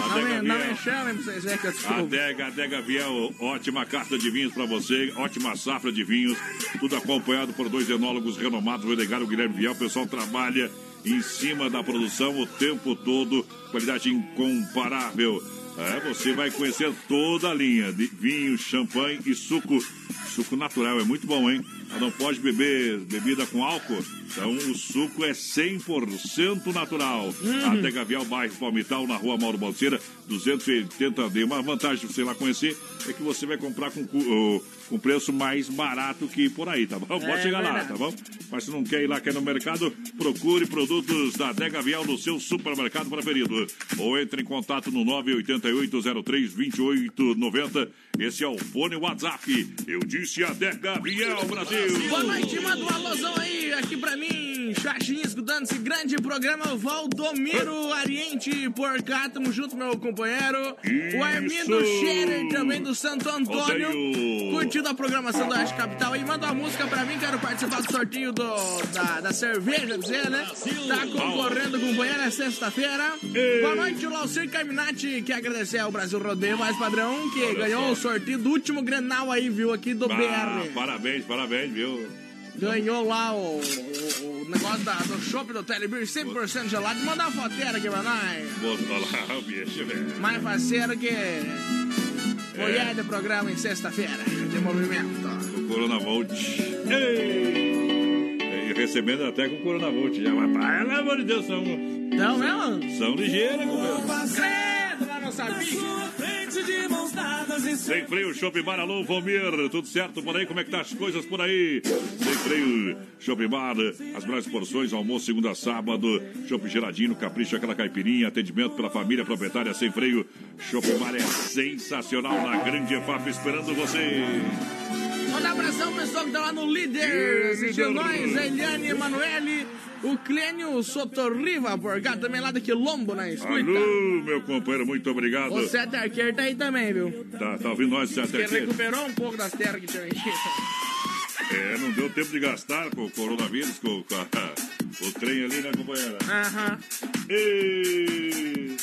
Adega não me chamem pra vocês verem que eu. Adega, Adega Viel, ótima carta de vinhos para você, ótima safra de vinhos, tudo acompanhado por dois enólogos renomados, o Edgar e o Guilherme Viel. O pessoal trabalha em cima da produção o tempo todo, qualidade incomparável. É, você vai conhecer toda a linha de vinho, champanhe e suco. Suco natural é muito bom, hein? Não pode beber bebida com álcool. Então o suco é 100% natural. Uhum. Adega Viel, bairro Palmital, na rua Mauro Balseira, 280D. Uma vantagem de você lá conhecer é que você vai comprar com, ô, com preço mais barato que por aí, tá bom? Pode É chegar lá, tá bom? Mas se não quer ir lá, quer no mercado, procure produtos da Adega Viel no seu supermercado preferido. Ou entre em contato no 988-03-2890. Esse é o fone WhatsApp. Eu disse Adega Viel, Brasil. Boa noite, manda um alôzão aí aqui pra mim. chatinho, escutando esse grande programa Valdomiro Ariente por cá, tamo junto, meu companheiro. O Armindo Scherer, também do Santo Antônio, curtindo a programação da Oeste Capital. E manda uma música pra mim, quero participar do sorteio do, da, da cerveja, dizer, né? Tá concorrendo, companheiro, é sexta-feira. Boa noite, o Laucir Carminati, que agradecer ao Brasil Rodeio Mais Padrão, que Olha ganhou só. o sorteio do último Grenal aí, viu, aqui do Ah, BR. parabéns, parabéns, viu? Ganhou lá o, o, o negócio da, do shopping do Telebir 100% gelado. Manda uma foteira aqui pra nós. Vou lá o bicho, velho. Mais parceiro que mulher É. do programa em sexta-feira de movimento. O Corona Volt. Ei! E recebendo até com o Corona Volt já. Mas, pelo amor de Deus, são. Não mesmo? São ligeiras, companheiro. Credo, Sem freio, Shopping Bar, alô, Valmir, tudo certo por aí? Como é que tá as coisas por aí? Sem freio, Shopping Bar, as melhores porções, almoço segunda a sábado, Shopping geladinho, capricho, aquela caipirinha, atendimento pela família proprietária, sem freio, Shopping Bar é sensacional na grande EFAP esperando você. Manda um abração pessoal que tá lá no líder, assistindo líder. nós, a Eliane Emanuele, o Clênio Sotorriva, cá, também lá da Quilombo, na escuta. Alô, meu companheiro, muito obrigado. O Sete Arqueiro tá aí também, viu? Tá, tá ouvindo nós, certo? Que recuperou um pouco das terras que tinha. É, não deu tempo de gastar com o coronavírus, com, com a- o trem ali, né, companheira? Aham. E...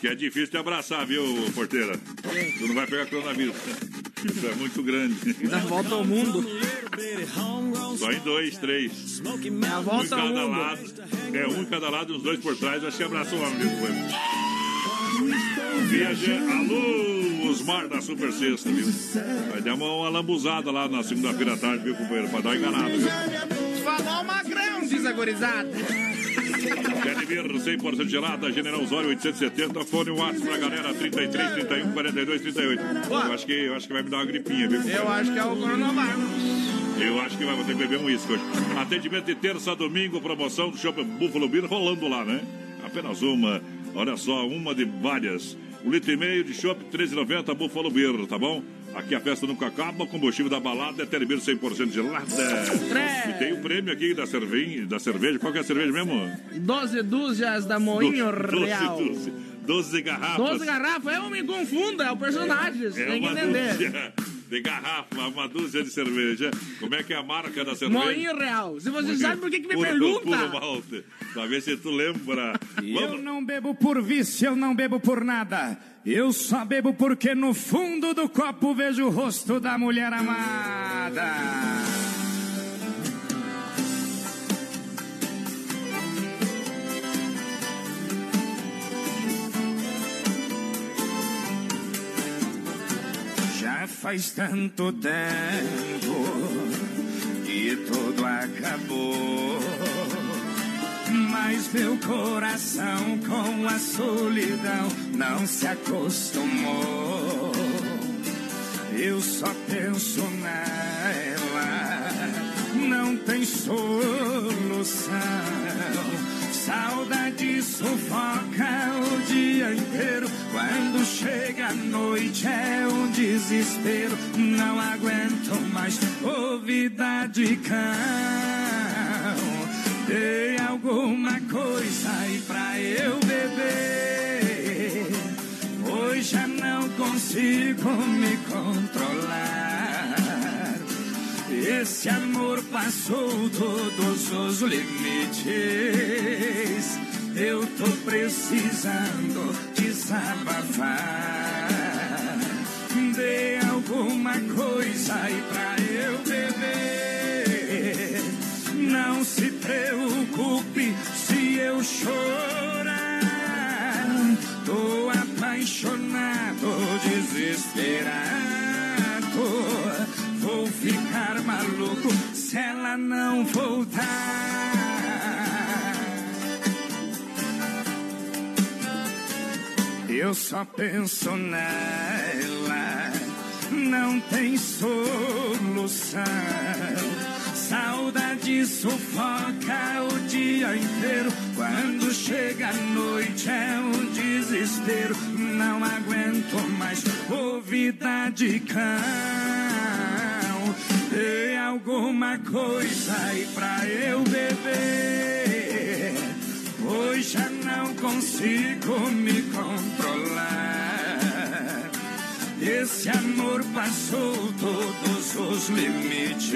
Que é difícil te abraçar, viu, porteira? Tu não vai pegar coronavírus. Isso é muito grande. Dá volta ao mundo. Só em dois, três. É a Um em volta ao cada mundo. lado. É, um em cada lado, uns dois por trás. Acho que abraça o homem, viu, companheiro? Viaja, alô, Osmar da Super Sexta, viu? Vai dar uma, uma lambuzada lá na segunda-feira à tarde, viu, companheiro? Pra dar uma enganada, viu? Falou magrão, diz a gorizada. Vir 100% gelada, General Osório 870, fone WhatsApp pra galera 33 31 42 38. Eu acho que, eu acho que vai me dar uma gripinha, viu? Eu acho que é o coronavírus. Eu acho que vai ter que beber um uísque hoje. Atendimento de terça a domingo, promoção do Shopping Buffalo Beer rolando lá, né? Apenas uma. Olha só, uma de várias. Um litro e meio de chopp, 13,90 Buffalo Beer, tá bom? Aqui a festa nunca acaba, combustível da balada é Telebeer 100% gelada. E tem o prêmio aqui da cerveja, da cerveja. Qual que é a cerveja mesmo? 12 dúzias da Moinho Doze- Real. doze- doze garrafas. 12 garrafas, eu me confundo, é o personagem, você É tem que uma entender. dúzia de garrafa, uma dúzia de cerveja. Como é que é a marca da cerveja? Moinho Real. Se você sabe por que, que me Puro- pergunta. Puro malte. Pra ver se tu lembra. Eu não bebo por vício, eu não bebo por nada. Eu só bebo porque no fundo do copo vejo o rosto da mulher amada. Já faz tanto tempo que tudo acabou. Mas meu coração com a solidão não se acostumou. Eu só penso nela, não tem solução. Saudade sufoca o dia inteiro. Quando chega a noite é um desespero. Não aguento mais ouvida de cão. Dei alguma coisa aí pra eu beber. Hoje já não consigo me controlar. Esse amor passou todos os limites. Eu tô precisando desabafar. Dê alguma coisa aí pra eu beber. Não se preocupe se eu chorar. Tô apaixonado, desesperado. Vou ficar maluco se ela não voltar. Eu só penso nela, não tem solução. Saudade sufoca o dia inteiro. Quando chega a noite é um desespero. Não aguento mais ouvida de cão. Tem alguma coisa aí pra eu beber. Hoje já não consigo me controlar. Esse amor passou todos os limites.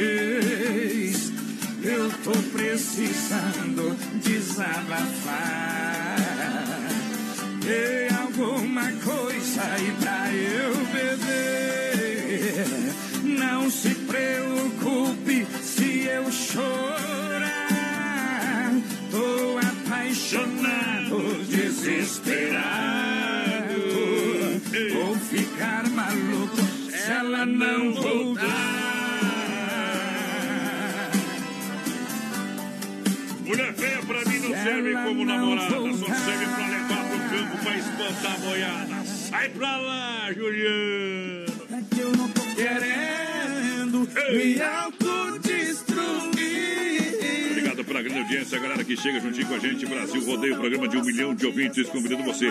Eu tô precisando desabafar. Tem alguma coisa aí pra eu beber. Não se namorada, só serve pra levar pro campo pra espantar a boiada. Sai pra lá, Juliano! É que eu não tô querendo me grande audiência, galera que chega juntinho com a gente. Brasil Rodeio, programa de um milhão de ouvintes. Convidando você.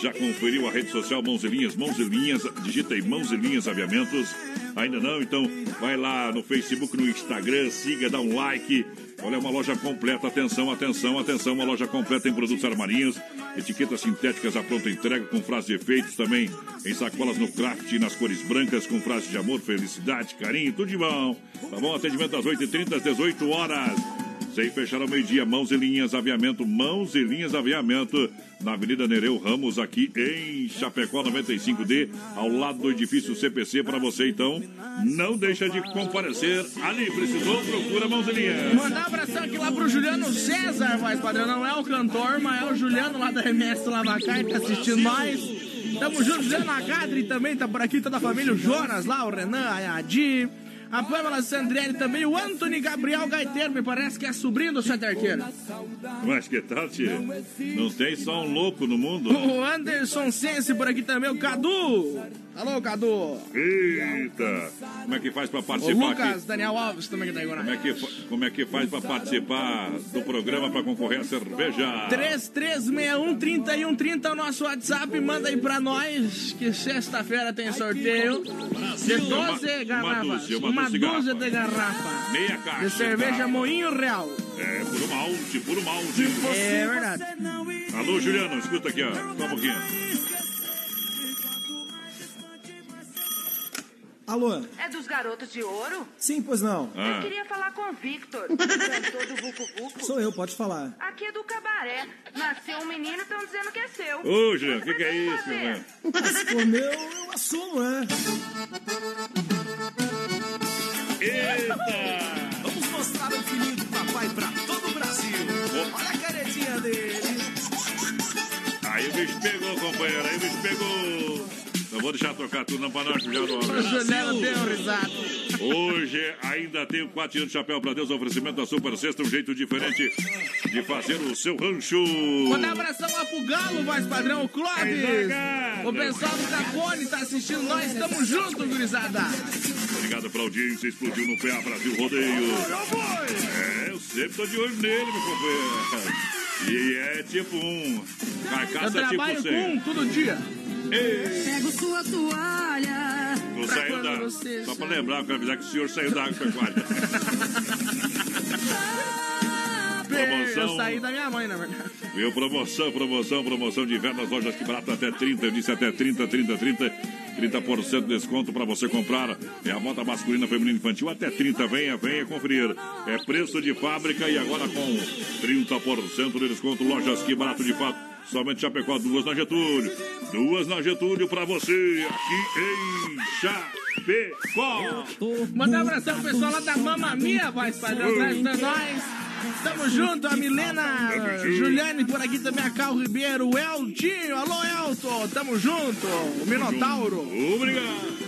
Já conferiu a rede social Mãos e Linhas? Mãos e Linhas, digita aí Mãos e Linhas Aviamentos. Ainda não? Então vai lá no Facebook, no Instagram, siga, dá um like. Olha, é uma loja completa. Atenção, atenção, atenção. Uma loja completa em produtos armarinhos, etiquetas sintéticas à pronta entrega, com frases de efeitos também, em sacolas no craft, nas cores brancas, com frases de amor, felicidade, carinho, tudo de bom. Tá bom? Atendimento das 8h30 às 18 horas. Sem fechar ao meio-dia, mãos e linhas, aviamento, mãos e linhas, aviamento, na Avenida Nereu Ramos, aqui em Chapecó 95D, ao lado do edifício CPC, para você então, não deixa de comparecer ali, precisou, procura mãos e linhas. Mandar um abração aqui lá pro Juliano César, voz padrão. Não é o cantor, mas é o Juliano lá da MS Lavacar que tá assistindo nós. Tamo junto, Juliano Agadri também tá por aqui, toda a família, o Jonas lá, o Renan, a Adi. A Pamela Sandrelli também, o Anthony Gabriel Gaiteiro, me parece que é sobrinho do Santa Arqueira. Mas que tal, tia? Não tem só um louco no mundo? O Anderson Sense por aqui também, o Cadu. Alô, Cadu. Eita! Como é que faz pra O participar Lucas aqui? Daniel Alves também que tá aí agora. Como é que, como é que faz pra participar do programa pra concorrer a cerveja? 3361-3130 o nosso WhatsApp, manda aí pra nós que sexta-feira tem sorteio de 12 Uma- garrafas. uma dúzia, uma Uma dúzia de dúzia de garrafa. Meia caixa. De cerveja tá? Moinho Real. É, puro malte, puro malte. É verdade. Alô, Juliano, escuta aqui, ó. Só um pouquinho. Alô? É dos garotos de ouro? Sim, pois não. Ah. Eu queria falar com o Victor, o cantor do Vucu Vucu. Sou eu, pode falar. Aqui é do cabaré. Nasceu um menino e estão dizendo que é seu. Ô, que, que é isso, mano? Se for meu, eu assumo, né? Eita! Vamos mostrar o filhinho do papai pra todo o Brasil. Olha a caretinha dele. Aí o bicho pegou, companheiro, aí o bicho pegou. Não vou deixar tocar tudo não pra nós, Juliano. O Juliano deu risada. Hoje ainda tem o 4 anos de chapéu pra Deus, oferecimento da Super Sexta, um jeito diferente de fazer o seu rancho. Mandar um abração lá pro Galo, voz padrão, o Clóvis. O pessoal do Capone tá assistindo nós, tamo junto, gurizada. Obrigado pela audiência, explodiu no PA Brasil Rodeio. É, eu sempre tô de olho nele, meu companheiro. E é tipo um. Eu Carcaça trabalho tipo com 100. um todo dia. Pego sua toalha. Não saiu da. Só pra lembrar, eu quero avisar que o senhor saiu da agropecuária. Promoção. Eu saí da minha mãe, na verdade. Viu? Promoção, promoção, promoção de inverno nas lojas que barato até 30. Eu disse até 30, 30, 30. 30% de desconto para você comprar. É a moda masculina, feminina infantil até 30. Venha, venha conferir. É preço de fábrica e agora com 30% de desconto. Lojas que barato de fato. Somente Chapecó, duas na Getúlio. Duas na Getúlio para você aqui em Chapecó. Mandar um abração pro pessoal lá da Mamma Mia, voz padrão, traz pra nós. Tamo junto, a Milena, Juliane por aqui também, a Cal Ribeiro, o Eltinho, alô Elton, tamo junto, o Minotauro. Obrigado.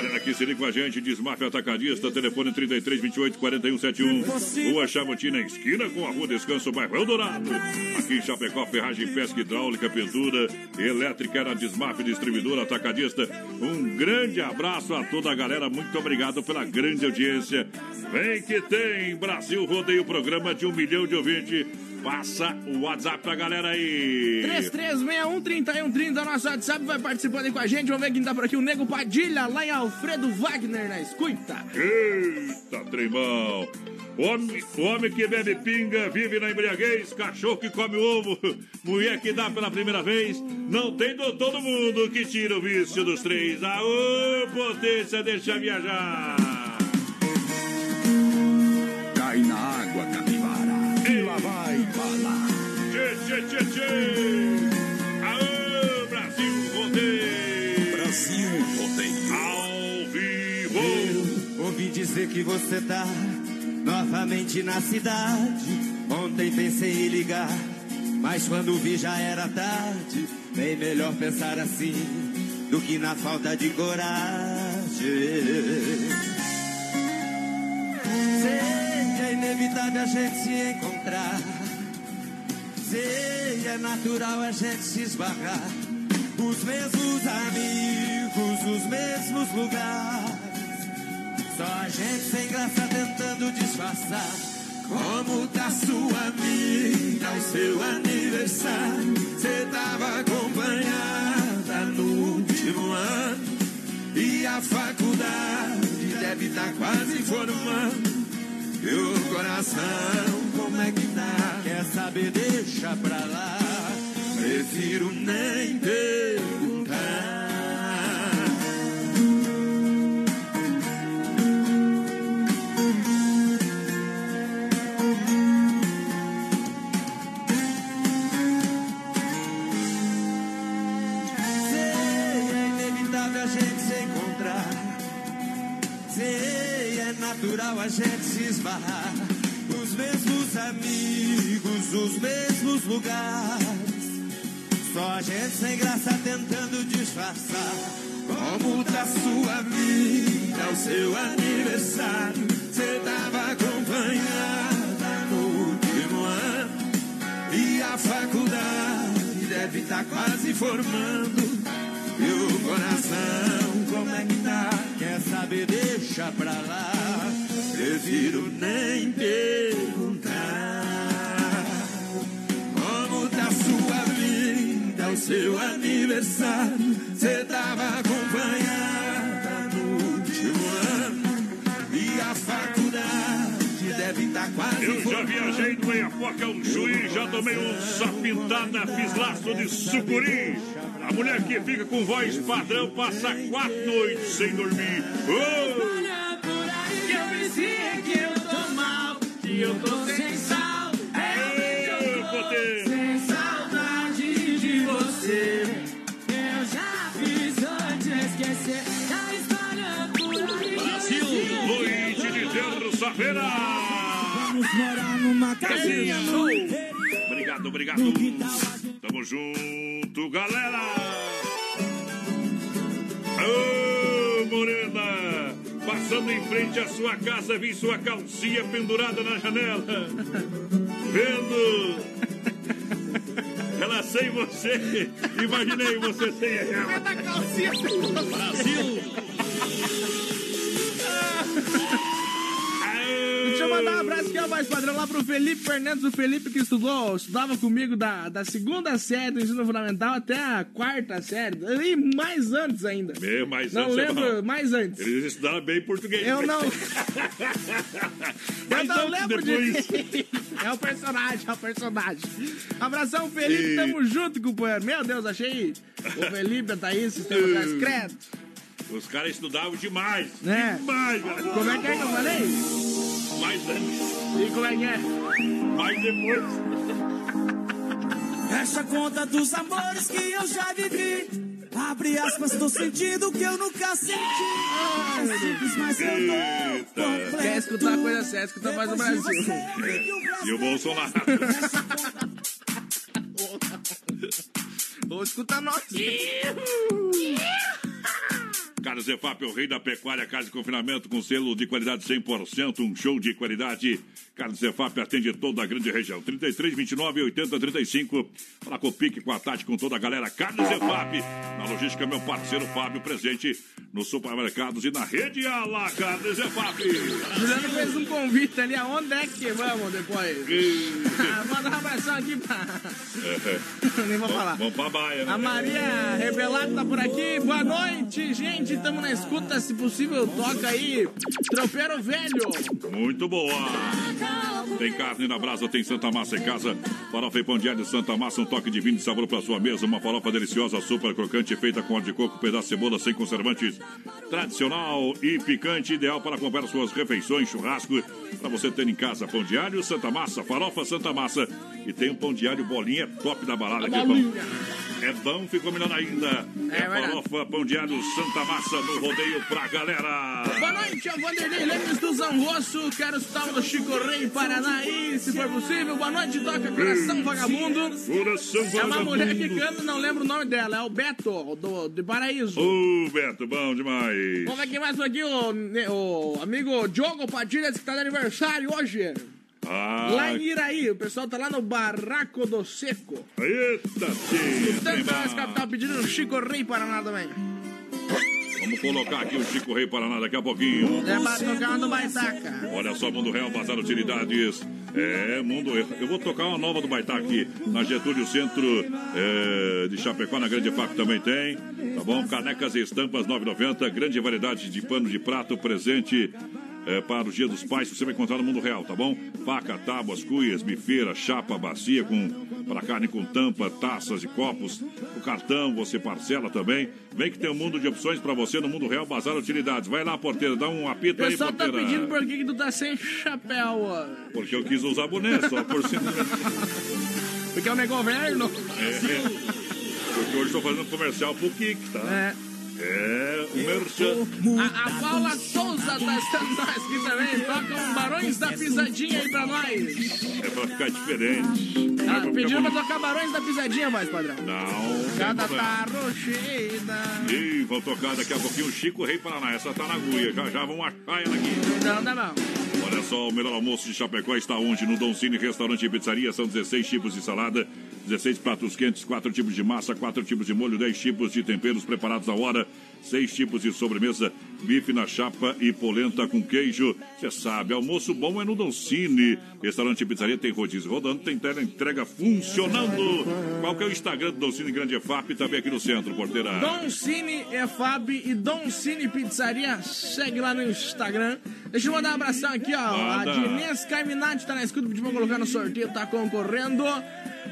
Galera que se liga com a gente, Desmafia Atacadista, telefone 33 28 41 71, Rua Chamotina, esquina com a Rua Descanso, bairro Eldorado. Aqui em Chapecó, ferragem, pesca hidráulica, pintura, elétrica, era Desmafia Distribuidora Atacadista. Um grande abraço a toda a galera, muito obrigado pela grande audiência. Vem que tem, Brasil Rodeio, programa de um milhão de ouvintes. Passa o WhatsApp pra galera aí. 3361-3130, nosso WhatsApp vai participando aí com a gente. Vamos ver quem tá por aqui. O Nego Padilha, lá em Alfredo Wagner, na escuta. Eita, tremão. Homem, homem que bebe pinga, vive na embriaguez, cachorro que come ovo, mulher que dá pela primeira vez. Não tem do mundo que tira o vício dos três. Aô, potência, deixa viajar. Cai na água, capivara. E lá vai bala. Tchê, tchê, tchê. Aô, Brasil Rodeio. Brasil Rodeio. Ao vivo. Ouvi dizer que você tá novamente na cidade. Ontem pensei em ligar, mas quando vi já era tarde. Bem melhor pensar assim do que na falta de coragem. Sei que é inevitável a gente se encontrar. É natural a gente se esbarrar. Os mesmos amigos, os mesmos lugares. Só a gente sem graça tentando disfarçar. Como tá sua vida, o seu aniversário? Cê tava acompanhada no último ano. E a faculdade deve estar quase formando. E o coração, como é que tá? Quer saber, deixa pra lá. Prefiro nem perguntar. Natural a gente se esbarrar. Os mesmos amigos, os mesmos lugares. Só a gente sem graça tentando disfarçar. Como tá sua vida, o seu aniversário? Cê tava acompanhada no último ano. E a faculdade deve estar quase formando. E o coração, como é que tá? Quer saber, deixa pra lá. Prefiro nem perguntar. Como tá sua vida, o seu aniversário? Cê tava acompanhada no último ano. E a faculdade deve estar quase Eu já viajei no Iapoca, um Chuí, já tomei um só pintada, fiz laço de sucuri. A mulher que fica com voz padrão passa quatro noites sem dormir. Oh! Que eu pensei que eu tô mal, que eu tô sem sal. É potê. sem saudade de você. Eu já fiz antes esquecer. Tá espalhando por aí. Brasil, noite de terça-feira. Vamos morar numa casinha no Obrigado, obrigado. Tamo junto, galera. Ô, Morena, passando em frente à sua casa, vi sua calcinha pendurada na janela. Vendo ela sem você, imaginei você sem ela. da calcinha sem você. Brasil. Deixa eu mandar um abraço aqui, ó, mais padrão, lá pro Felipe Fernandes, o Felipe que estudou, estudava comigo da, da segunda série do ensino fundamental até a quarta série, e mais antes ainda. Meu, mas Não antes é lembro, mais antes. Eles estudaram bem português. Eu não. Eu não lembro depois. de. É o personagem, é o personagem. Abração, Felipe, E- tamo junto, companheiro. Meu Deus, achei o Felipe, a Thaís, sistema atrás, credo. Os caras estudavam demais. É. Demais, galera. Como é que é que eu falei? Mais antes. E como é que é? Mais depois. Fecha a conta dos amores que eu já vivi. Abre aspas, tô sentindo que eu nunca senti. É simples, mas eu tô. Quer escutar coisa séria, escuta mais o Brasil. E o Bolsonaro. Ou escuta nós. Carlos Zefap, o rei da pecuária, casa de confinamento com selo de qualidade 100%, um show de qualidade. Carlos Zefap atende toda a grande região. 33, 29, 80, 35. Fala com o Pique, com a Tati, com toda a galera. Carlos Zefap, na logística, meu parceiro Fábio, presente nos supermercados e na rede Ala, Carlos Zefap. Juliano fez um convite ali, aonde é que vamos depois? Ah, Manda um abração aqui pra... Nem vou falar. Vamos pra baia, né? A Maria Revelado tá por aqui. Boa noite, gente. Tamo na escuta. Se possível, toca aí. Tropeiro Velho. Muito boa. Tem carne na brasa, tem Santa Massa em casa. Farofa e pão de alho Santa Massa, um toque de vinho de sabor para sua mesa. Uma farofa deliciosa, super crocante, feita com óleo de coco, pedaço de cebola sem conservantes. Tradicional e picante, ideal para acompanhar suas refeições, churrasco. Para você ter em casa, pão de alho Santa Massa, farofa Santa Massa. E tem um pão de alho bolinha top da balada. Que é. É bom, ficou melhor ainda. É, farofa, pão de alho Santa Massa no rodeio pra galera. Boa noite, é o Vanderlei Lemes do Zanrosso. Quero estar no Chico Rei, Paraná se for possível. Boa noite, toca Coração Vagabundo. Coração É uma Vagabundo. mulher que canta, não lembro o nome dela. É o Beto, do, de Paraíso. Ô, Beto, bom demais. Vamos ver quem mais aqui, o, o amigo Diogo Padilha, que tá de aniversário hoje. Ah, Lá em Iraí, o pessoal tá lá no Barraco do Seco. Eita, sim. Escutando as capital pedindo o Chico Rei Paraná também. Vamos colocar aqui o Chico Rei Paraná daqui a pouquinho. É pra tocar Baitaca. Olha só, Mundo Real, Bazar Utilidades. É, Mundo Eu vou tocar uma nova do Baitá aqui. Na Getúlio Centro é, de Chapecó, na Grande FAP também tem. Tá bom? Canecas e estampas 9,90. Grande variedade de pano de prato presente. É, para o Dia dos Pais, você vai encontrar no mundo real, tá bom? Faca, tábuas, cuias, bifeira, chapa, bacia com para carne com tampa, taças e copos. O cartão você parcela também. Vem que tem um mundo de opções para você no mundo real, Bazar Utilidades. Vai lá, porteira, dá um apito aí, pessoal tá pedindo por que, que tu tá sem chapéu, ó. Porque eu quis usar boné, só por cima. Porque é o negócio velho. É, porque hoje estou fazendo comercial pro Kik, tá? É. É, o merchan. A, a Paula Souza tá estando nós aqui também. Toca um Barões da Pisadinha aí pra nós. É pra ficar diferente. Ah, É pra pedindo ficar pra tocar Barões da Pisadinha, mais padrão. Não. Cada tarro cheia. Ih, vou tocar daqui a pouquinho o Chico Rei Paraná. Essa tá na agulha. Já já vamos achar ela aqui. Não, dá não. Só, o melhor almoço de Chapecó está onde? No Cine Restaurante e Pizzaria. São 16 tipos de salada, 16 pratos quentes, 4 tipos de massa, 4 tipos de molho, 10 tipos de temperos preparados à hora, 6 tipos de sobremesa, bife na chapa e polenta com queijo. Você sabe, almoço bom é no Dom Cine. Restaurante e Pizzaria tem rodízio rodando, tem tela entrega funcionando. Qual que é o Instagram do Dom Cine Grande EFAP? Também aqui no centro, porteira. Dom Cine EFAB e Dom Cine Pizzaria. Segue lá no Instagram. Deixa eu mandar um abração aqui, ó. Manda. A Dinês Carminati tá na escuta, pra colocar no sorteio, tá concorrendo.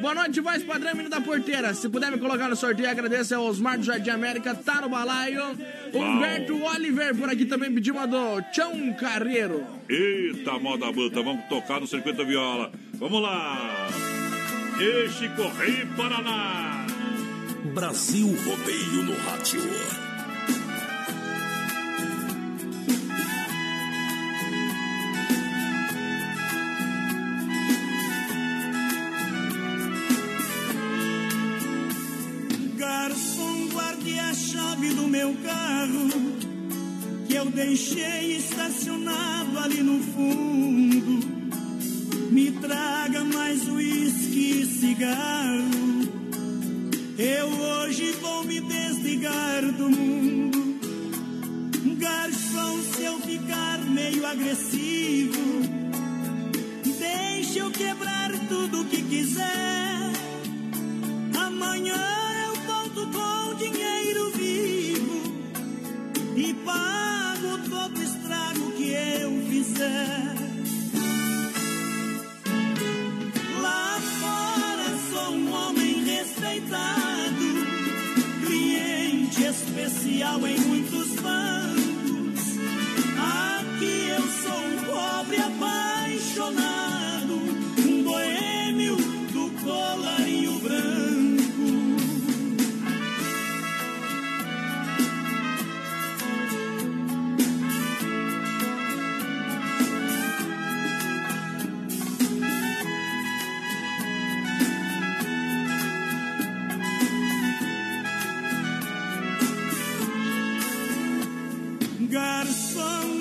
Boa noite, voz padrão, menino da porteira. Se puder me colocar no sorteio, agradeço ao Osmar do Jardim América, tá no balaio. Humberto Oliver por aqui também pediu uma do Chão Carreiro. Eita, moda bruta, vamos tocar no circuito viola. Vamos lá! E Chico Rei Paraná! Brasil Rodeio no Rádio. Garçom, guarde a chave do meu carro que eu deixei estacionado ali no fundo. Me traga mais uísque e cigarro. Eu hoje vou me desligar do mundo. Garçom, se eu ficar meio agressivo, deixa eu quebrar tudo que quiser. Amanhã eu volto com dinheiro e pago todo estrago que eu fizer. Lá fora sou um homem respeitado, cliente especial em muitos bancos. Aqui eu sou um pobre apaixonado,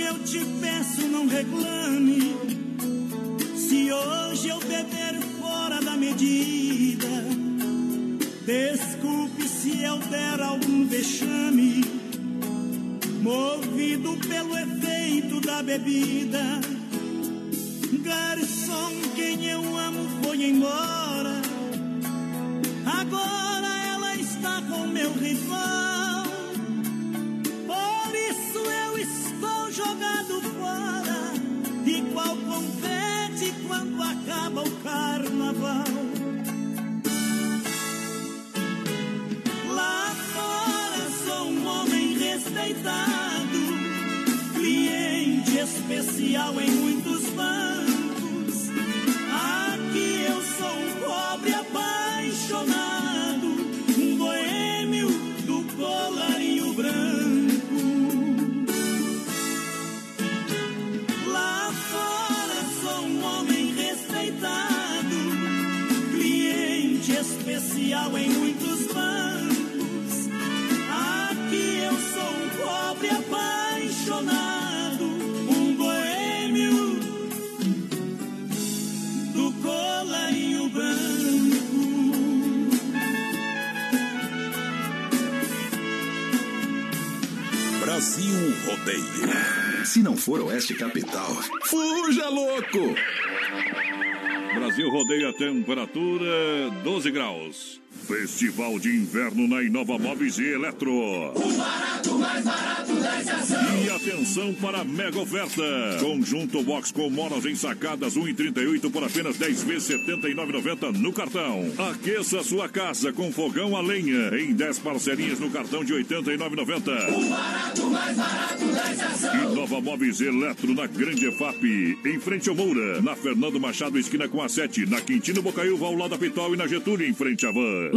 eu te peço, não reclame. Se hoje eu beber fora da medida, desculpe se eu der algum vexame. Movido pelo efeito da bebida, garçom, quem eu amo foi embora. Agora ela está com meu rival. Especial em muitos bancos. Brasil Rodeio. Se não for Oeste Capital, fuja louco! Brasil rodeia a temperatura 12 graus. Festival de Inverno na Inova Móveis e Eletro. O barato, mais barato da estação. E atenção para a mega oferta. Conjunto box com molas ensacadas 1,38 por apenas 10 vezes 79,90 no cartão. Aqueça sua casa com fogão a lenha em 10 parcelinhas no cartão de 89,90. O barato, mais barato da estação. Inova Móveis Eletro na Grande EFAP, em frente ao Moura, na Fernando Machado, esquina com a 7, na Quintino Bocaiúva, ao lado da Pitol e na Getúlio, em frente à Van.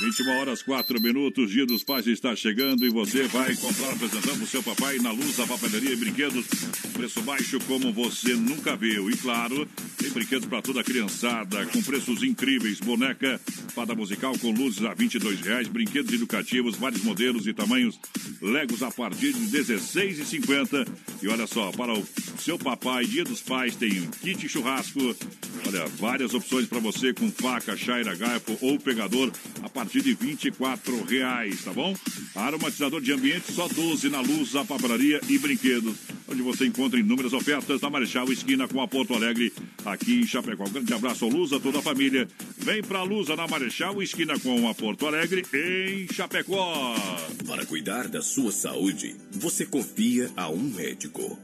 21 horas 4 minutos, Dia dos Pais está chegando e você vai comprar apresentando o seu papai na luz da papelaria e brinquedos. Preço baixo como você nunca viu. E claro, tem brinquedos para toda a criançada, com preços incríveis. Boneca, fada musical com luzes a 22 reais, brinquedos educativos, vários modelos e tamanhos. Legos a partir de R$ 16,50. E olha só, para o seu papai, Dia dos Pais, tem um kit churrasco. Olha, várias opções para você com faca, chaira, garfo ou pegador a partir de 24 reais, tá bom? Aromatizador de ambiente só 12 na luz, a papelaria e brinquedos, onde você encontra inúmeras ofertas na Marechal Esquina com a Porto Alegre, aqui em Chapecó. Um grande abraço ao Lusa, toda a família. Vem pra Lusa na Marechal Esquina com a Porto Alegre, em Chapecó. Para cuidar da sua saúde, você confia a um médico.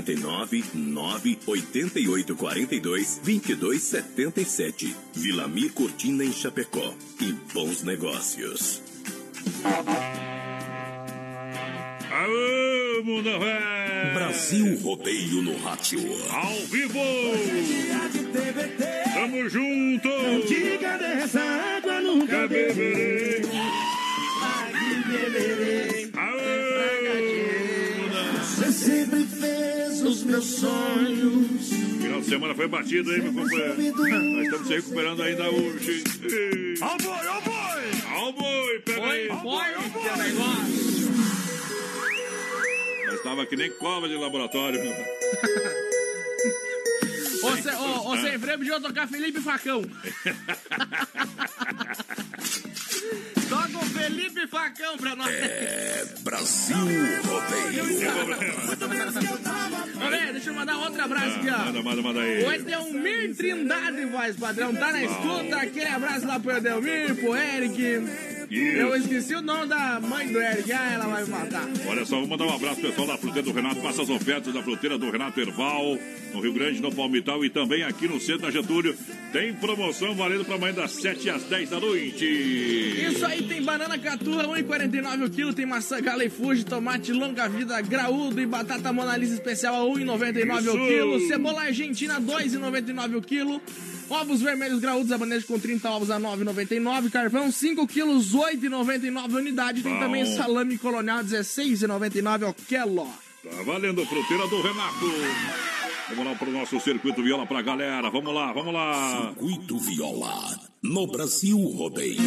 49 9 88 42 22 77. Vilamir Cortina em Chapecó. E bons negócios. Aô, mundo velho! Brasil Rodeio no Rádio. Ao vivo! Tamo junto! Não diga dessa água, nunca beberei. beberei. Você sempre fez os meus sonhos. Final de semana foi batido aí, meu companheiro. Nós estamos se recuperando ainda hoje. Ó boi, ó boi! Ó boi, pega aí. Foi, foi, negócio. Nós estava que nem cova de laboratório. meu. Ô, sem freio pediu tocar Felipe Facão. Toca o Felipe Facão pra nós. É Brasil Rodeio. Ô, velho, deixa eu mandar outro abraço aqui, ó. Manda, manda, manda aí. O Edelmir Trindade, voz padrão, tá na escuta. Aquele abraço lá pro Edelmir, pro Eric. Eu esqueci o nome da mãe do Eric. Ah, ela vai me matar. Olha só, vou mandar um abraço pessoal da fruteira do Renato. Passa as ofertas da fruteira do Renato Erval, no Rio Grande, no Palmital e também aqui no centro da Getúlio. Tem promoção valendo para amanhã das 7 às 10 da noite. Isso aí, tem banana catua, 1,49 o quilo. Tem maçã gala e fuji, tomate longa vida, graúdo e batata monalisa especial a 1,99 o quilo. Cebola argentina, 2,99 o quilo. Ovos vermelhos graúdos, abanete com 30 ovos a 9,99. Carvão, 5 quilos, 8,99 a unidade. Tem Bom. também salame colonial, 16,99 o quilo. Tá valendo, fruteira do Renato. Vamos lá pro nosso circuito viola pra galera. Vamos lá, vamos lá. Circuito Viola, no Brasil Rodeio.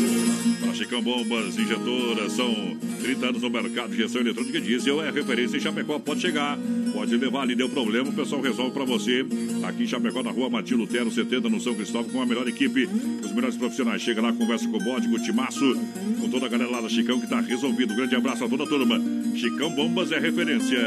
Chicão Bombas, injetoras, são 30 anos no mercado de injeção eletrônica e diesel, é referência em Chapecó, pode chegar, pode levar ali, deu problema, o pessoal resolve para você. Aqui em Chapecó, na rua Matilde Lutero, 70, no São Cristóvão, com a melhor equipe, os melhores profissionais. Chega lá, conversa com o bode, com o Timaço, com toda a galera lá da Chicão que tá resolvido. Grande abraço a toda a turma. Chicão Bombas é referência,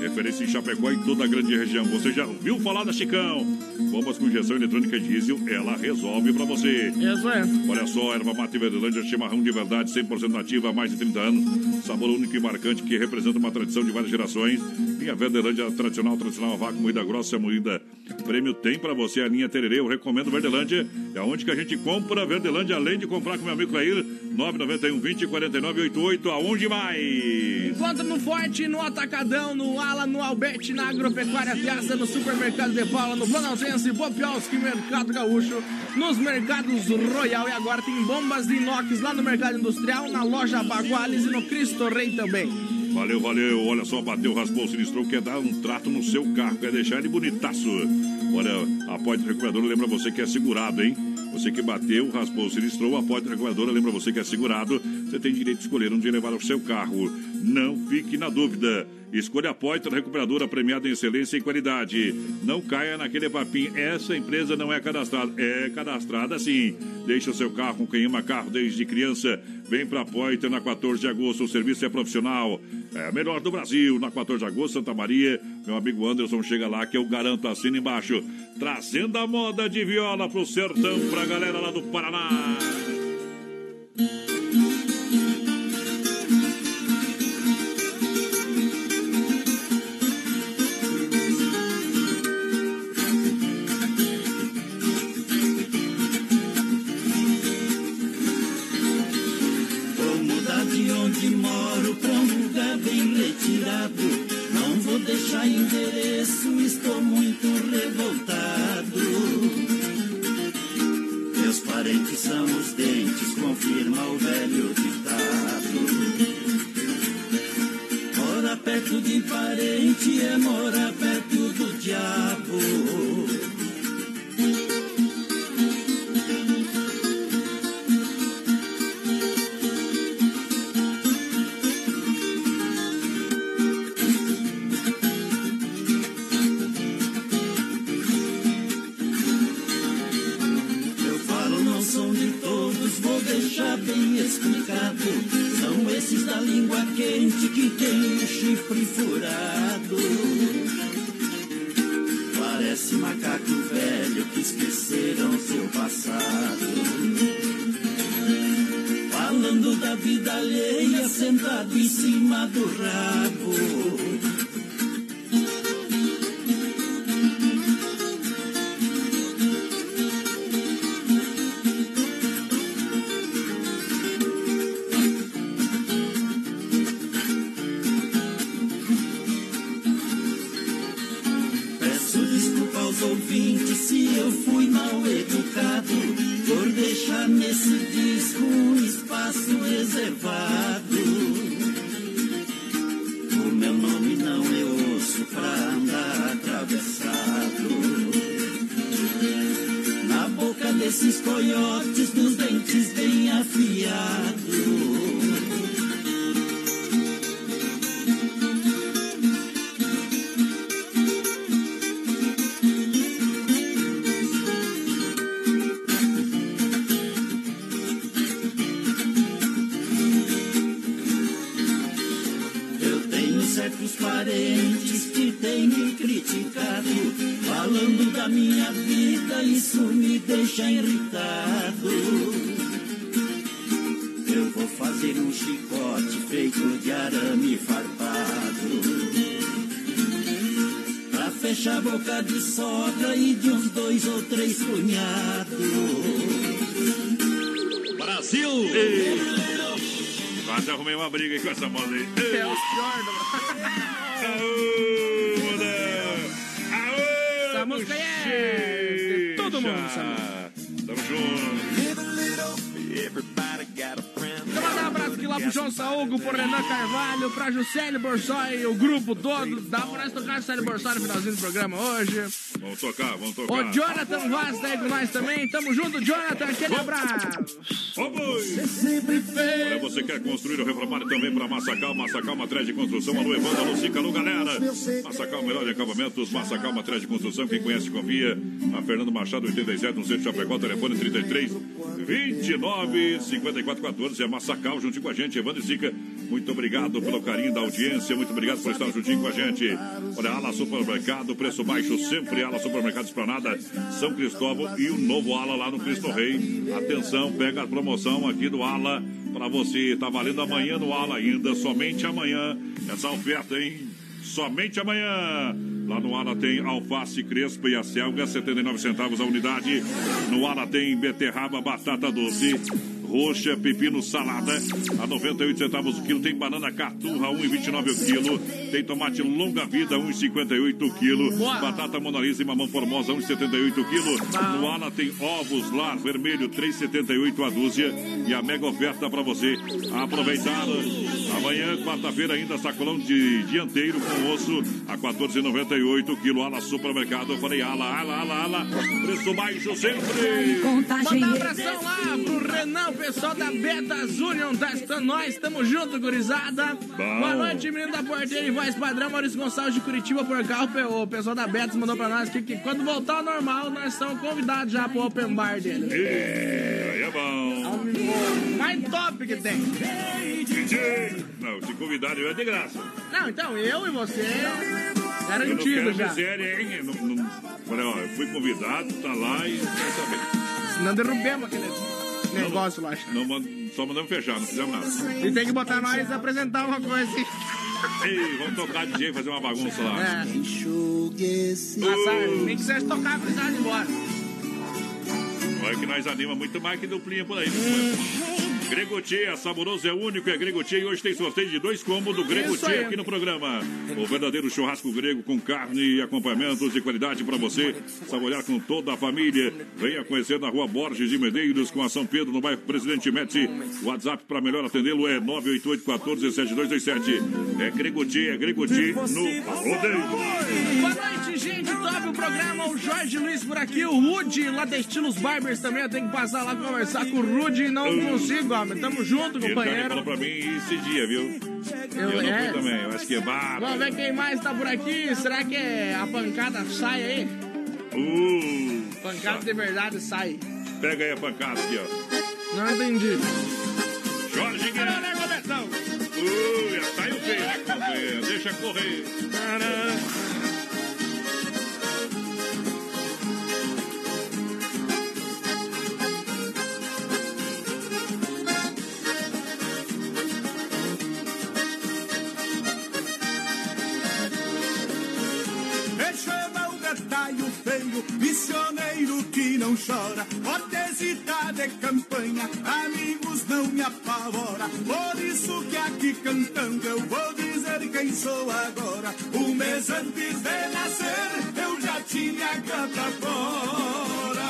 referência em Chapecó e toda a grande região. Você já ouviu falar da Chicão? Bombas com injeção eletrônica diesel, ela resolve para você. Isso é. Olha só, erva mate Verdelândia, chimarrão de verdade, 100% nativa há mais de 30 anos. Sabor único e marcante que representa uma tradição de várias gerações. Linha Verdelândia tradicional, tradicional a vácuo, moída grossa, moída. Prêmio tem pra você a linha Tererê. Eu recomendo Verdelândia. É onde que a gente compra Verdelândia, além de comprar com meu amigo Clair. 991 20 49 88. Aonde mais? Encontra no Forte, no Atacadão, no Ala, no Albete, na Agropecuária Piazza, no Supermercado de Paula, no Planaltense, Bopiolski, Mercado Gaúcho, nos mercados Royal e agora tem bombas de inox lá no Mercado Industrial, na loja Baguales e no Cristo Rei também. Valeu, valeu. Olha só, bateu, raspou, sinistrou, quer dar um trato no seu carro, quer deixar ele bonitaço. Olha, a porta recuperadora lembra você que é segurado, hein? Você que bateu, raspou, sinistrou, a porta recuperadora lembra você que é segurado. Você tem direito de escolher onde levar o seu carro. Não fique na dúvida. Escolha a Poitra Recuperadora premiada em excelência e qualidade. Não caia naquele papinho. Essa empresa não é cadastrada. É cadastrada sim. Deixe o seu carro com quem ama carro desde criança. Vem pra Poitra na 14 de agosto. O serviço é profissional. É a melhor do Brasil. Na 14 de agosto, Santa Maria. Meu amigo Anderson chega lá que eu garanto assina embaixo. Trazendo a moda de viola pro sertão pra galera lá do Paraná. Juscelio Borsoi no finalzinho do programa hoje. Vamos tocar, vamos tocar. O Jonathan Vaz tá aí com nós também. Tamo junto, Jonathan. Aquele abraço. Ô, boi! Olha, você quer construir ou reformar também para Massacal, Massacal Matriz de Construção, alô Evandro, alô Cica, alô galera. Massacal, melhor de acabamentos, Massacal Matriz de Construção, quem conhece, confia. A Fernando Machado, 87, no centro de Chapecó, telefone 33 29 54 14. É Massacal, juntinho com a gente, Evandro e Cica. Muito obrigado pelo carinho da audiência, muito obrigado por estar juntinho com a gente. Olha, Ala Supermercado, preço baixo sempre, Ala Supermercado Esplanada, São Cristóvão e o novo Ala lá no Cristo Rei. Atenção, pega a promoção aqui do Ala para você. Tá valendo amanhã no Ala ainda, somente amanhã. Essa oferta, hein? Somente amanhã. Lá no Ala tem alface crespa e a selga, 79 centavos a unidade. No Ala tem beterraba, batata doce roxa, pepino, salada a 98 centavos o quilo. Tem banana caturra, 1,29 o quilo. Tem tomate longa vida, 1,58 o quilo. Batata monalisa e mamão formosa, 1,78 o quilo. No Ala tem ovos lar vermelho, 3,78 a dúzia. E a mega oferta para você aproveitar. Amanhã, quarta-feira, ainda sacolão de dianteiro com osso a 14,98 o quilo. Ala Supermercado. Eu falei ala, ala, ala, ala. Preço baixo sempre. Manda um abração lá pro Renan, pessoal da Betas Union, tá escutando nós, tamo junto, gurizada. Boa noite, menino da porteira e voz padrão, Maurício Gonçalves de Curitiba por cá. O pe- O pessoal da Betas mandou pra nós que, que quando voltar ao normal, nós estamos convidados já pro open bar dele. É, aí é bom. Mais top que tem. DJ. Não, se convidar eu é de graça. Não, então eu e você, Eu não garantido quero já. miséria, hein? Eu Não, não, olha, ó, eu fui convidado, tá lá e quer saber. Não derrubemos aquele negócio lá. Não, só mandamos fechar, não fizemos nada. E tem que botar nós e apresentar uma coisa assim. Ei, vamos tocar DJ e fazer uma bagunça lá. É. Passar, nem que seja tocar a gurizada embora. Olha que nós anima muito mais que duplinha por aí. Hum. Gregotier, saboroso é único, é Gregotier e hoje tem sorteio de dois combos do aí. aqui no programa. O verdadeiro churrasco grego com carne e acompanhamentos de qualidade para você saborear com toda a família. Venha conhecer na rua Borges de Medeiros com a São Pedro no bairro Presidente Médici. O WhatsApp para melhor atendê-lo é 988 14 7227. É Gregotier, é Gregotier no rodeio. Boa noite, gente. Top o programa. O Jorge Luiz por aqui. O Rude, lá da Estilos Barbers também. Eu tenho que passar lá conversar com o Rude e não consigo, homem. Tamo junto, Ele também companheiro. falou pra mim esse dia, viu? Eu, Eu- não é. fui também, eu acho que é barba. Vamos ver quem mais tá por aqui. Será que é a pancada sai aí? Uh, Pancada de verdade sai. pega aí a pancada aqui, ó. Não entendi. Jorge Guilherme. né, tá aí o feio, né? Deixa correr. Chama feio, missioneiro que não chora, cortesita de campanha, amigos não me apavora. Por isso que aqui cantando eu vou dizer quem sou agora. Um mês antes de nascer eu já tinha canta fora.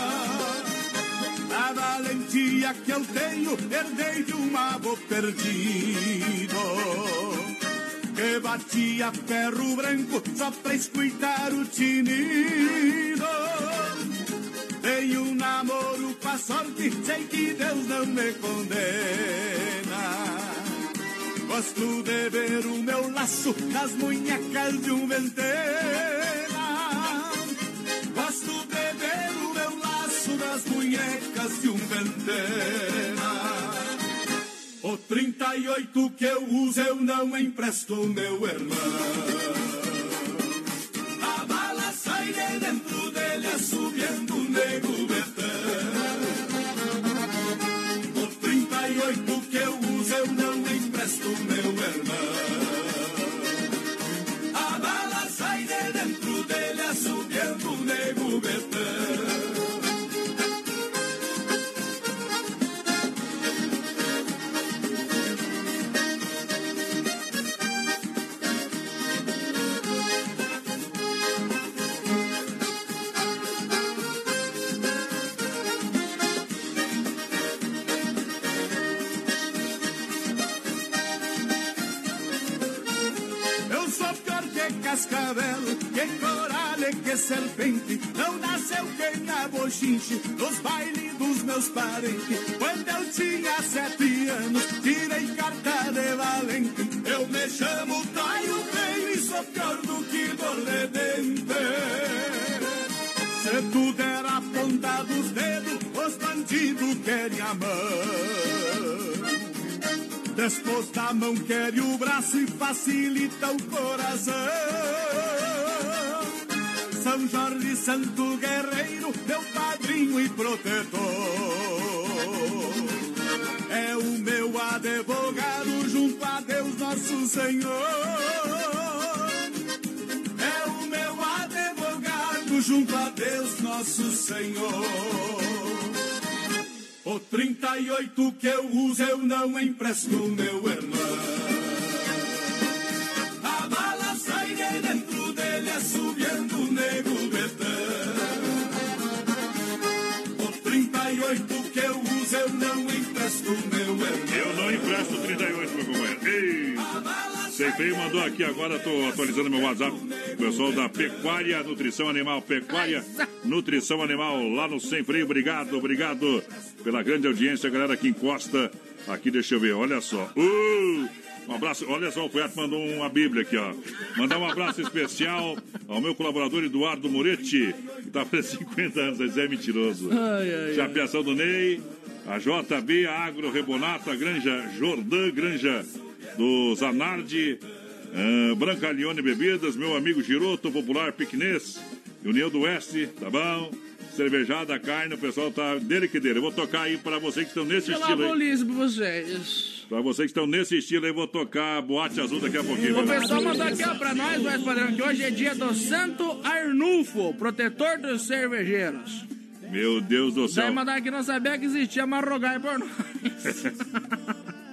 A valentia que eu tenho herdei de um avô perdido que batia ferro branco só pra escutar o tinido. Tenho um namoro com a sorte, sei que Deus não me condena. Gosto de ver o meu laço nas munhecas de um ventena. Gosto de ver o meu laço nas munhecas de um ventena. O 38 que eu uso eu não empresto, meu irmão. A bala sai de dentro dele, assobiando o nego betão. O 38 que eu eu não empresto, meu irmão. Serpente. Não nasceu quem é bochinche nos bailes dos meus parentes. Quando eu tinha sete anos, tirei carta de valente. Eu me chamo Taio Feio e sou pior do que Dorledente. Se tudo era ponta dos dedos, os bandidos querem a mão. Depois da mão quer o braço e facilita o coração. São Jorge Santo Guerreiro, meu padrinho e protetor. É o meu advogado junto a Deus nosso Senhor. É o meu advogado junto a Deus nosso Senhor. O 38 que eu uso eu não empresto, meu irmão. A bala sai de dentro dele, assobiando o nego betão. O 38 que eu uso eu não empresto, meu irmão. Eu não empresto 38, meu companheiro. Ei! Sempre mandou aqui agora, tô atualizando meu WhatsApp. O pessoal da Pecuária Nutrição Animal, Pecuária Nutrição Animal, lá no Sem Freio. Obrigado, obrigado pela grande audiência, galera que encosta aqui, deixa eu ver, olha só. Uh! Um abraço, olha só, o Poeta mandou uma Bíblia aqui, ó. Mandar um abraço especial ao meu colaborador Eduardo Moretti, que tá fazendo 50 anos, esse é mentiroso. Ai, ai, ai. Chapeação do Ney, a JB, a Agro Rebonato, a Granja Jordã, Granja do Zanardi, ah, Brancalione Bebidas, meu amigo Giroto, Popular Piquenês, União do Oeste, tá bom? Cervejada, carne, o pessoal tá dele que dele. Eu vou tocar aí pra vocês que estão nesse Pela estilo aí. pra vocês. Pra vocês que estão nesse estilo aí, vou tocar Boate Azul daqui a pouquinho. O pessoal mandou aqui ó, pra nós, mais padrão, que hoje é dia do Santo Arnulfo, protetor dos cervejeiros. Meu Deus do Daí céu. mandar que não sabia que existia, mas rogai por nós.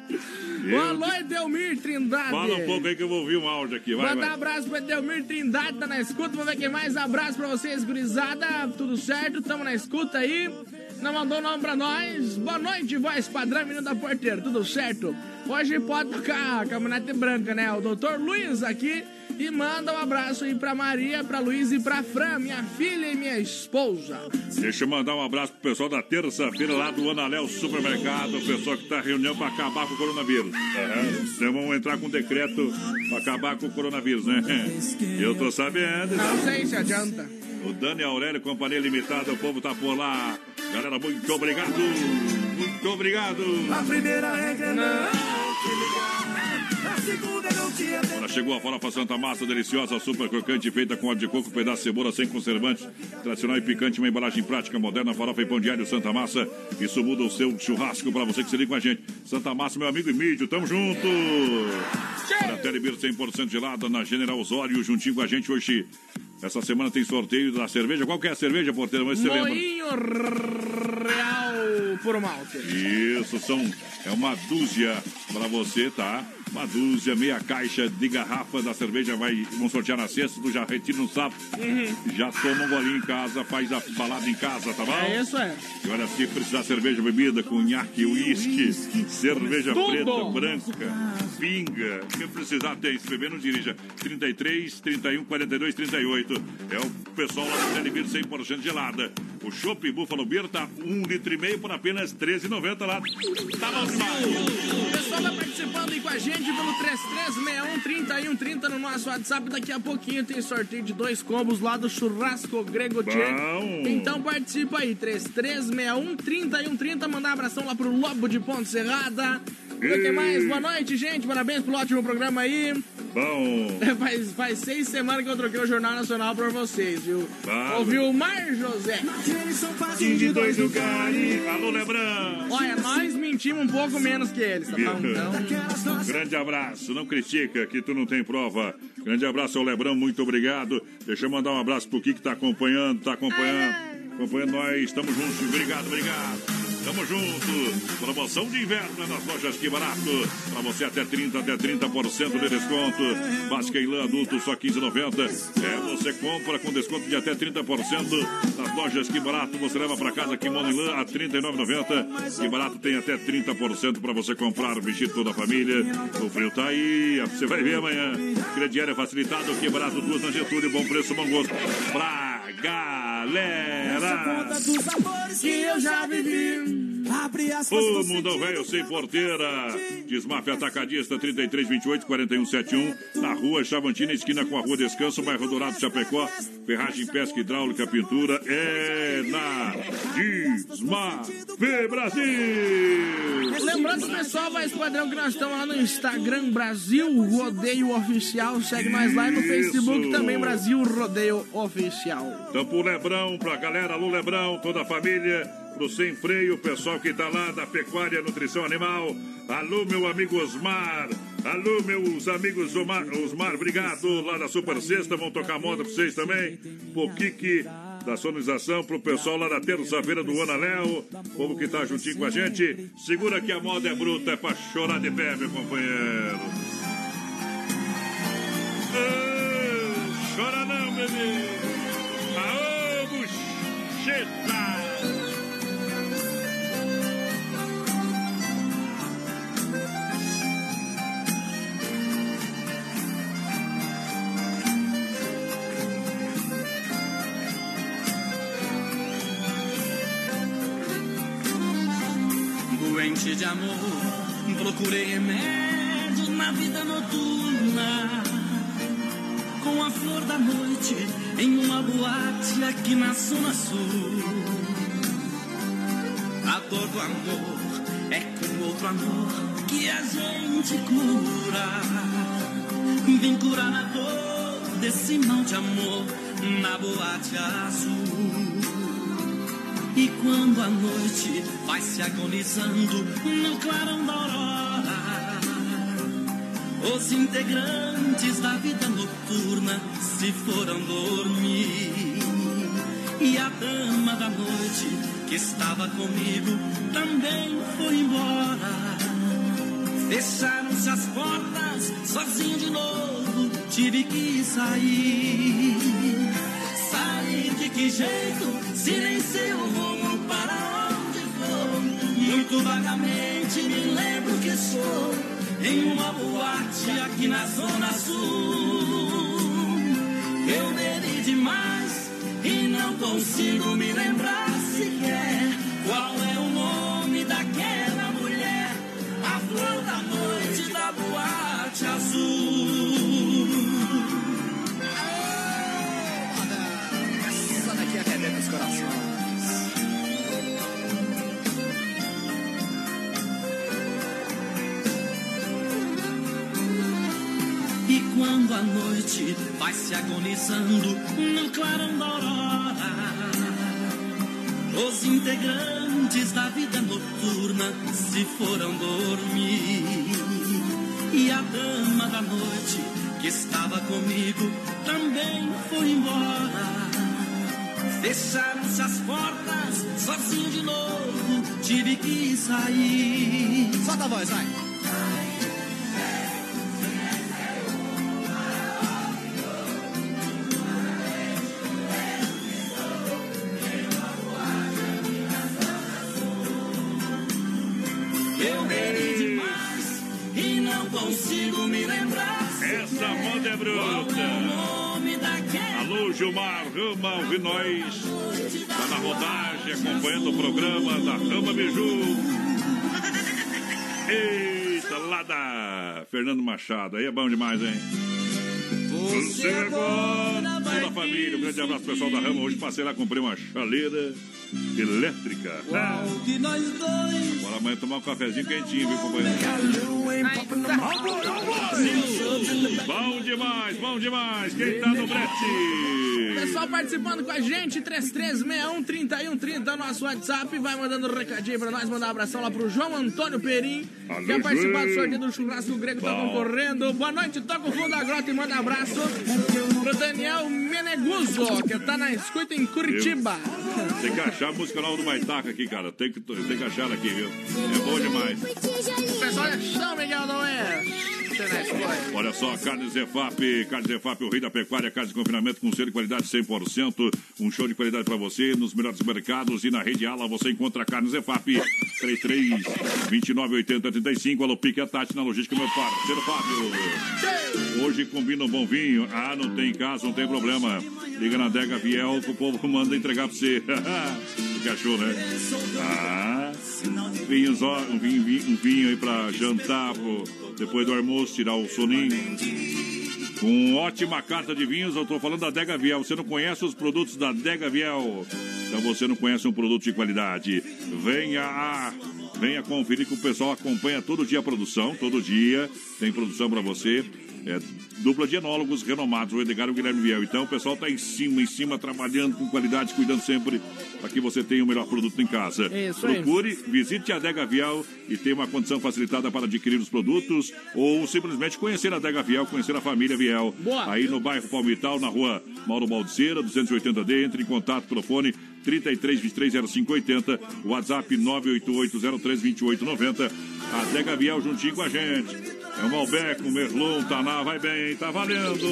Boa noite, Delmir Trindade. Fala um pouco aí que eu vou ouvir um áudio aqui. Vai, Mandar vai. abraço pra Delmir Trindade, tá na escuta. Vamos ver quem mais. Abraço pra vocês, gurizada. Tudo certo? Tamo na escuta aí. Não mandou nome pra nós. Boa noite, voz padrão, menino da porteira. Tudo certo? Hoje pode tocar a caminhonete branca, né? O doutor Luiz aqui. E manda um abraço aí pra Maria, pra Luiz e pra Fran, minha filha e minha esposa. Deixa eu mandar um abraço pro pessoal da terça-feira lá do Analel Supermercado, o pessoal que tá reunião pra acabar com o coronavírus. Então vamos entrar com um decreto pra acabar com o coronavírus, né? Eu tô sabendo. Não sei se adianta. O Dani Aurélio, Companhia Limitada, o povo tá por lá. Galera, muito obrigado. Muito obrigado. A primeira regra é não chegou a farofa Santa Massa, deliciosa, super crocante, feita com óleo de coco, pedaço de cebola sem conservante, tradicional e picante, uma embalagem prática, moderna, farofa e pão diário Santa Massa. Isso muda o seu churrasco para você que se liga com a gente. Santa Massa, meu amigo Emílio, tamo junto! Para a Telebir 100% gelada na General Osório, juntinho com a gente hoje. Essa semana tem sorteio da cerveja. Qual que é a cerveja, porteiro? Mas você lembra? Real por malte. Isso, são, é uma dúzia para você, tá? Uma dúzia, meia caixa de garrafa da cerveja, vai, vamos sortear na sexta, tu já retira no sábado, já toma um golinho em casa, faz a balada em casa, tá bom? É isso, é. E olha, se precisar cerveja, bebida, cunhaque, uísque, cerveja Tudo. preta, branca, pinga, que precisar tem, se beber não dirija, 33, 31, 42, 38, é o pessoal lá do Telebir 100% gelada. O Chopp Buffalo Beer tá um litro e meio por apenas 13,90 lá. Tá bom demais. O pessoal vai participando aí com a gente pelo 3361-3130 no nosso WhatsApp. Daqui a pouquinho tem sorteio de dois combos lá do Churrasco Grego Tchê. Então participa aí, 3361-3130. Mandar um abração lá pro Lobo de Ponte Serrada. O que mais? Boa noite, gente. Parabéns pelo ótimo programa aí. Bom. Faz, faz seis semanas que eu troquei o Jornal Nacional pra vocês, viu? Claro. Ouviu o Mar José. de dois lugares. Alô, Lebrão. Olha, nós mentimos um pouco menos que eles, tá bom? Então, Grande abraço, não critica que tu não tem prova. Grande abraço ao Lebrão, muito obrigado. Deixa eu mandar um abraço pro Kiki que tá acompanhando, tá acompanhando, acompanhando nós. Tamo juntos, obrigado, obrigado. Tamo junto. Promoção de inverno nas lojas Que Barato. Pra você até 30, até 30% de desconto. Básica e lã adulto só 15,90. É, você compra com desconto de até 30% nas lojas Que Barato. Você leva pra casa kimono lã a 39,90. Que Barato tem até 30% pra você comprar, vestir toda a família. O frio tá aí, você vai ver amanhã. Crediário é facilitado, Que Barato, duas na Getúlio, bom preço, bom gosto. Pra galera. que eu já vivi. O Mundão Velho Sem Porteira. Desmafia Atacadista 3328 4171. Na rua Chavantina, esquina com a Rua Descanso, bairro Dourado, Chapecó. Ferragem, pesca hidráulica, pintura. É na Desmafe Brasil. Lembrando, pessoal, vai padrão que nós estamos lá no Instagram Brasil Rodeio Oficial. Segue nós lá e no Facebook Isso. também Brasil Rodeio Oficial. Então pro Lebrão, pra galera, alô Lebrão, toda a família, pro Sem Freio, o pessoal que tá lá da Pecuária Nutrição Animal. Alô, meu amigo Osmar. Alô, meus amigos Omar, Osmar, obrigado. Lá da Super Sexta, vão tocar moda pra vocês também. Kiki da sonorização, pro pessoal lá da terça-feira do Ana Léo, povo que tá juntinho com a gente. Segura que a moda é bruta, é pra chorar de pé, meu companheiro. Ah, chora não, bebê. Aô, bucheta! De amor, procurei remédio na vida noturna. Com a flor da noite em uma boate aqui na Zona Sul. A dor do amor é com outro amor que a gente cura. Vem curar a dor desse mal de amor na boate azul. E quando a noite vai se agonizando no clarão da aurora, os integrantes da vida noturna se foram dormir. E a dama da noite que estava comigo também foi embora. Fecharam-se as portas, sozinho de novo, tive que sair. Que jeito? Silenciei o rumo para onde vou. Muito vagamente me lembro que sou em uma boate aqui na Zona Sul. Eu bebi demais e não consigo me lembrar sequer qual é o nome daquela E quando a noite vai se agonizando no clarão da aurora, os integrantes da vida noturna se foram dormir. E a dama da noite que estava comigo também foi embora. Fecharam-se as portas, sozinho de novo, tive que sair. Solta a voz, vai. Eu bebi demais e não consigo me lembrar. Essa moda é bruta. Alô, Gilmar Rama, ouvi nós. Tá na rodagem, acompanhando o programa da Rama Biju. Eita, lá da Fernando Machado. Aí é bom demais, hein? Você agora Toda a família, um grande abraço pessoal da Rama. Hoje passei lá, comprei uma chaleira elétrica. Ah. Bora amanhã tomar um cafezinho quentinho, viu, companheiro? Bom demais, bom demais. Quem tá no brete? Pessoal participando com a gente, 3361-3130, nosso WhatsApp. Vai mandando um recadinho pra nós, mandar um abração lá pro João Antônio Perim. Alô, Quer participar do sorteio do churrasco grego, tá concorrendo. Boa noite, toca o fundo da grota e manda um abraço pro Daniel Meneguso, que tá na escuta em Curitiba. Que achar a música nova do Maitaca aqui, cara. Tem que, tem que achar aqui, viu? É bom demais. O pessoal é São Miguel do Oeste. Olha só, Carnes Zefap, Carnes Zefap, o rei da pecuária, carnes de confinamento com selo de qualidade 100%. Um show de qualidade para você nos melhores mercados e na rede Ala você encontra Carnes Zefap. 33 29 80 35. Alô, Pique a Tati na logística, meu parceiro Fábio. Hoje combina um bom vinho. Ah, não tem caso, não tem problema. Liga na Dega Viel que o povo manda entregar pra você. achou, né? Ah, um vinho, um vinho aí pra jantar, pro- depois do almoço, tirar o soninho. Com ótima carta de vinhos, eu tô falando da Dega Viel. Você não conhece os produtos da Dega Viel? Então você não conhece um produto de qualidade. Venha a Venha conferir que o pessoal acompanha todo dia a produção, todo dia tem produção para você. É, dupla de enólogos renomados, o Edgar e o Guilherme Viel. Então o pessoal está em cima, em cima, trabalhando com qualidade, cuidando sempre para que você tenha o melhor produto em casa. Isso aí. Procure, visite a Adega Viel e tenha uma condição facilitada para adquirir os produtos ou simplesmente conhecer a Adega Viel, conhecer a família Viel. Boa. Aí no bairro Palmital, na rua Mauro Baldiceira, 280D, entre em contato pelo fone 33 23 0580, WhatsApp 988 03 2890. A Adega Viel juntinho com a gente. É o Malbec, o Merlot, o Taná, vai bem, tá valendo.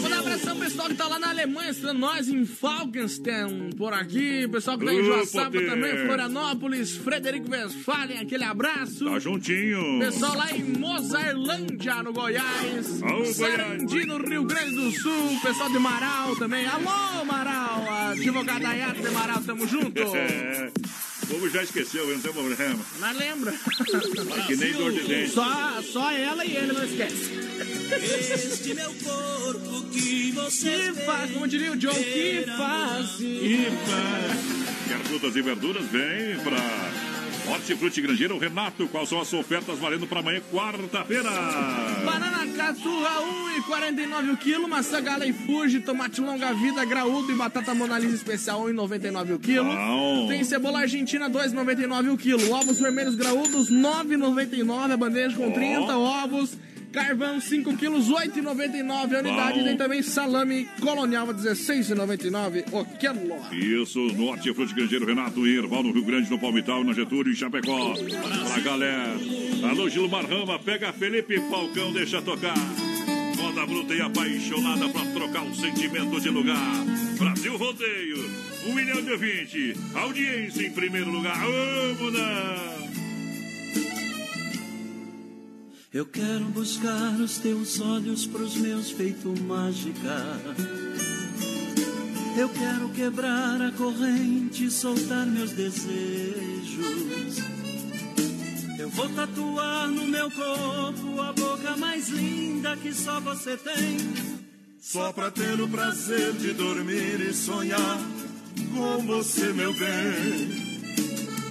Manda um abração pro pessoal que tá lá na Alemanha, estando nós em Falkenstein, por aqui. Pessoal que tá em Joaçaba poder. também, Florianópolis, Frederico Westphalen, aquele abraço. Tá juntinho. Pessoal lá em Mozarlândia, no Goiás. Alô, Sarandi, no Rio Grande do Sul. Pessoal de Marau também. Alô, Marau. Advogada Ayata de Marau, tamo junto. O povo já esqueceu, não tem problema. Mas lembra. É que nem dor de dente. Só, só ela e ele não esquece. Este meu corpo que você Que faz, como diria o Joe, que faz. Quer frutas e verduras? Vem pra Hortifruti Grangeiro Renato. Quais são as ofertas valendo para amanhã, quarta-feira? Banana caçurra, 1,49 o quilo. Maçã gala e fuji, tomate longa vida, graúdo e batata monalisa especial, 1,99 o quilo. Bom. Tem cebola argentina, 2,99 o quilo. Ovos vermelhos graúdos, 9,99 a bandeja com 30 ovos. Carvão, 5 quilos, 8,99 a unidade. Bom. Tem também salame colonial, 16,99 o quilo. Isso, no Hortifruti Grangeiro Renato e Erval, no Rio Grande, no Palmital, na Getúlio e Chapecó. Pra galera. Alô, Gilmar Rama, pega Felipe Falcão, deixa tocar. Moda bruta e apaixonada pra trocar o sentimento de lugar. Brasil Rodeio, 1 milhão de ouvinte. Audiência em primeiro lugar. Vamos lá. Eu quero buscar os teus olhos pros meus feito mágica. Eu quero quebrar a corrente, soltar meus desejos. Eu vou tatuar no meu corpo a boca mais linda que só você tem. Só pra ter o prazer de dormir e sonhar com você, meu bem.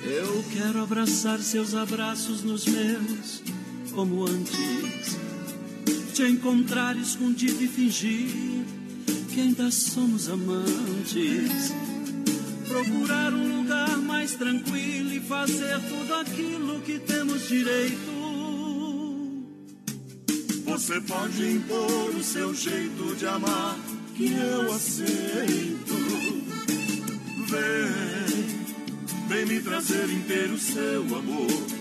Eu quero abraçar seus abraços nos meus, como antes. Te encontrar escondido e fingir que ainda somos amantes. Procurar um lugar mais tranquilo e fazer tudo aquilo que temos direito. Você pode impor o seu jeito de amar, que eu aceito. Vem, vem me trazer inteiro seu amor.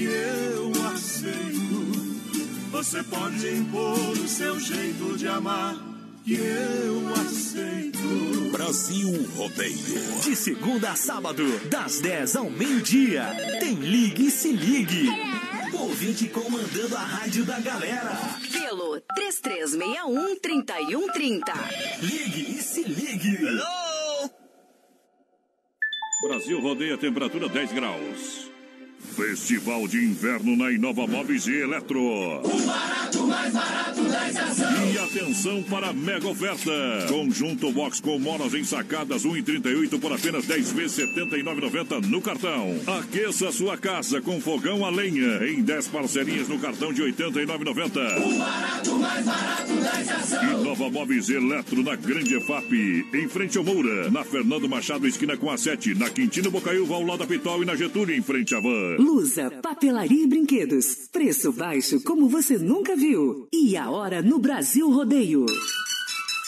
que eu aceito. Você pode impor o seu jeito de amar, que eu aceito. Brasil Rodeio. De segunda a sábado, das 10 ao meio-dia. Tem Ligue e Se Ligue. Ouvinte comandando a rádio da galera. Pelo 3361-3130. Ligue e Se Ligue. Brasil rodeia temperatura 10 graus. Festival de Inverno na Inova Móveis e Eletro. O barato, mais barato da estação. E atenção para a mega oferta. Conjunto box com molas ensacadas 1,38 por apenas 10 vezes 79,90 no cartão. Aqueça sua casa com fogão a lenha em 10 parcelinhas no cartão de 89,90. O barato, mais barato da estação. Inova Móveis e Eletro na Grande EFAP, em frente ao Moura, na Fernando Machado, esquina com a 7, na Quintino Bocaiúva, ao lado da Pitol e na Getúlio, em frente à Van. Lusa, papelaria e brinquedos. Preço baixo como você nunca viu. E a hora no Brasil Rodeio.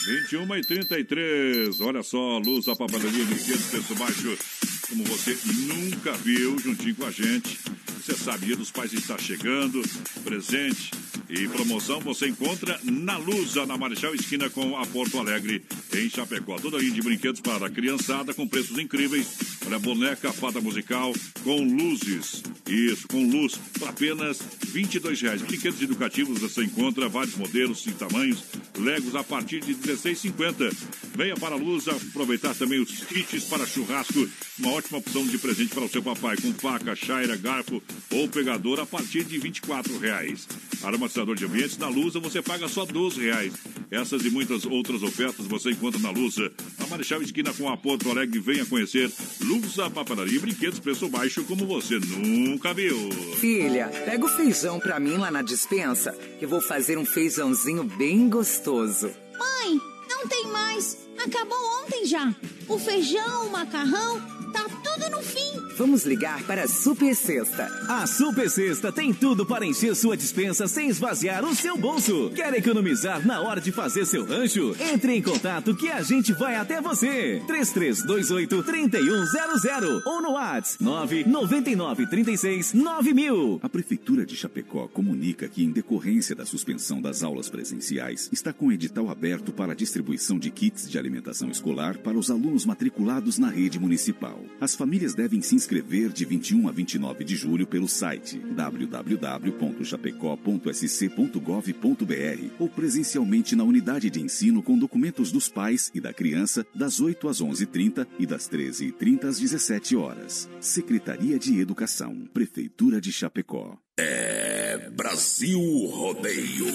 21 e 33. Olha só, luz, a papelaria, brinquedos, preço baixo, como você nunca viu, juntinho com a gente. Você sabia dos pais está chegando, presente e promoção você encontra na Lusa, na Marechal Esquina com a Porto Alegre, em Chapecó. Toda linha de brinquedos para a criançada com preços incríveis. Olha, boneca, fada musical com luzes. Isso, com luz, por apenas R$ 22,00. Brinquedos educativos você encontra vários modelos e tamanhos. Legos a partir de R$ 16,50. Venha para a Lusa aproveitar também os kits para churrasco. Uma ótima opção de presente para o seu papai, com faca, chaira, garfo ou pegador a partir de R$ 24,00. Aromatizador de ambientes na Lusa você paga só R$ 12,00. Essas e muitas outras ofertas você encontra na Lusa. A Marechal Esquina com a Porto Alegre. Venha conhecer Lusa Papelaria e Brinquedos, preço baixo como você nunca viu. Filha, pega o feijão pra mim lá na dispensa, que vou fazer um feijãozinho bem gostoso. Mãe, não tem mais. Acabou ontem já. O feijão, o macarrão, tá tudo no fim. Vamos ligar para a Super Sexta. A Super Sexta tem tudo para encher sua dispensa sem esvaziar o seu bolso. Quer economizar na hora de fazer seu rancho? Entre em contato que a gente vai até você. 3328-3100 ou no WhatsApp 999369000. A Prefeitura de Chapecó comunica que, em decorrência da suspensão das aulas presenciais, está com edital aberto para a distribuição de kits de alimentação escolar para os alunos matriculados na rede municipal. As famílias devem se inscrever de 21 a 29 de julho pelo site www.chapecó.sc.gov.br ou presencialmente na unidade de ensino com documentos dos pais e da criança das 8 às 11h30 e das 13h30 às 17 horas. Secretaria de Educação, Prefeitura de Chapecó. É Brasil Rodeio.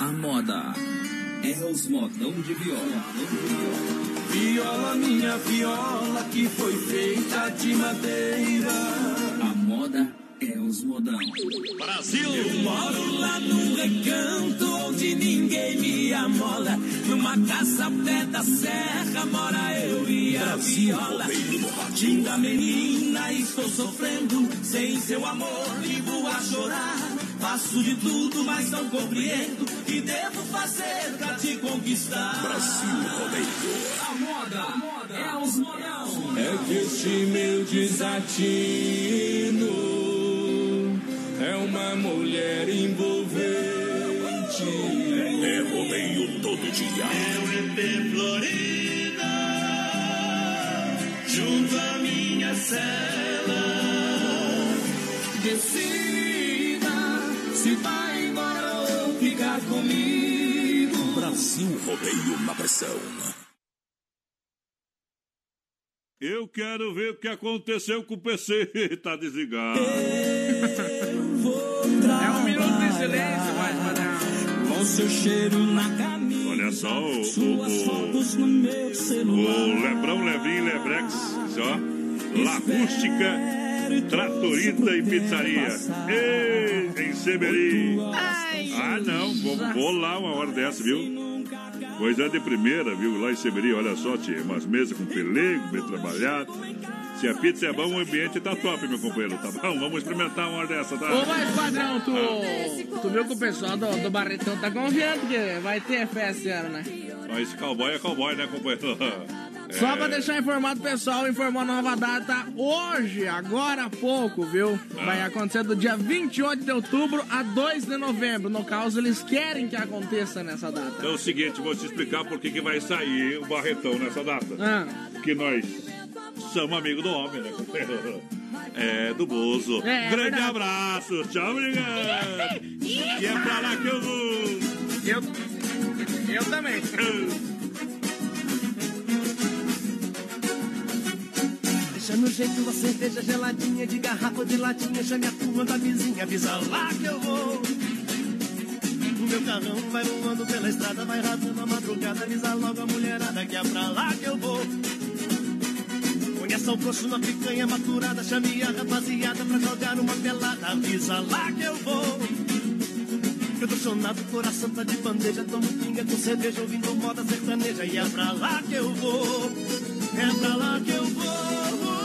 A moda é os modão de viola. Viola, minha viola, que foi feita de madeira. A moda é os modão. Brasil! Eu moro lá num recanto onde ninguém me amola. Numa casa pé da serra mora eu e a Brasil viola. Linda menina, estou sofrendo. Sem seu amor, vivo a chorar. Faço de tudo, mas não compreendo o que devo fazer pra te conquistar. Brasil Rodeio. A moda, a moda é os modão. É que este meu desatino é uma mulher envolvente. É rodeio todo dia. É o EP Florida, junto à minha cela. Decida se vai embora ou ficar comigo. Brasil Rodeio na pressão. Eu quero ver o que aconteceu com o PC. tá desligado. É um minuto de silêncio, mais padrão. Com seu cheiro na camisa. Olha só o, Suas o, fotos no meu celular. o Lebrão, Lebrinho, Lebrex. Ó. La Rústica, Tratorita e Pizzaria. Ei, em Seberi. Ah, não. Vou, vou lá uma hora dessa, viu? Coisa de primeira, viu? Lá em Seberi, olha só, tinha umas mesas com pelego, bem trabalhado. Se a pizza é bom, o ambiente tá top, meu companheiro, tá bom? Vamos experimentar uma hora dessa, tá? Ô, mas padrão, tu, tu viu que o pessoal do, do Barretão tá confiando que vai ter festa esse ano, né? Mas cowboy é cowboy, né, companheiro? Só pra deixar informado o pessoal, informou a nova data hoje, agora há pouco, viu? Vai acontecer do dia 28 de outubro a 2 de novembro. No caso, eles querem que aconteça nessa data. Então é o seguinte, vou te explicar por que que vai sair o Barretão nessa data. Ah. Que nós somos amigos do homem, né? É, do Bozo. É, é Grande verdade. abraço, tchau, obrigado. E é pra lá que eu vou. Eu, eu também. Deixa no jeito uma cerveja geladinha de garrafa de latinha. Chame a turma da vizinha, avisa lá que eu vou. O meu carrão vai voando pela estrada, vai rasgando a madrugada. Avisa logo a mulherada que é pra lá que eu vou. Conheça o coxo na picanha maturada. Chame a rapaziada pra jogar uma pelada. Avisa lá que eu vou. Eu tô chonado, coração tá de bandeja. Tomo pinga com cerveja, ouvindo moda sertaneja. E é pra lá que eu vou. É pra lá que eu vou.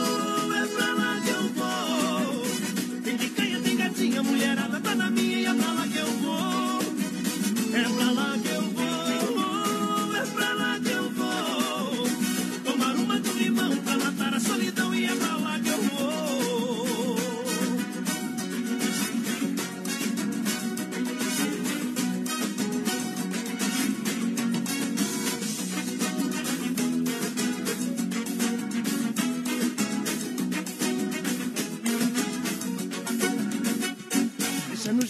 Mulherada tá na minha. E é pra lá que eu vou. É pra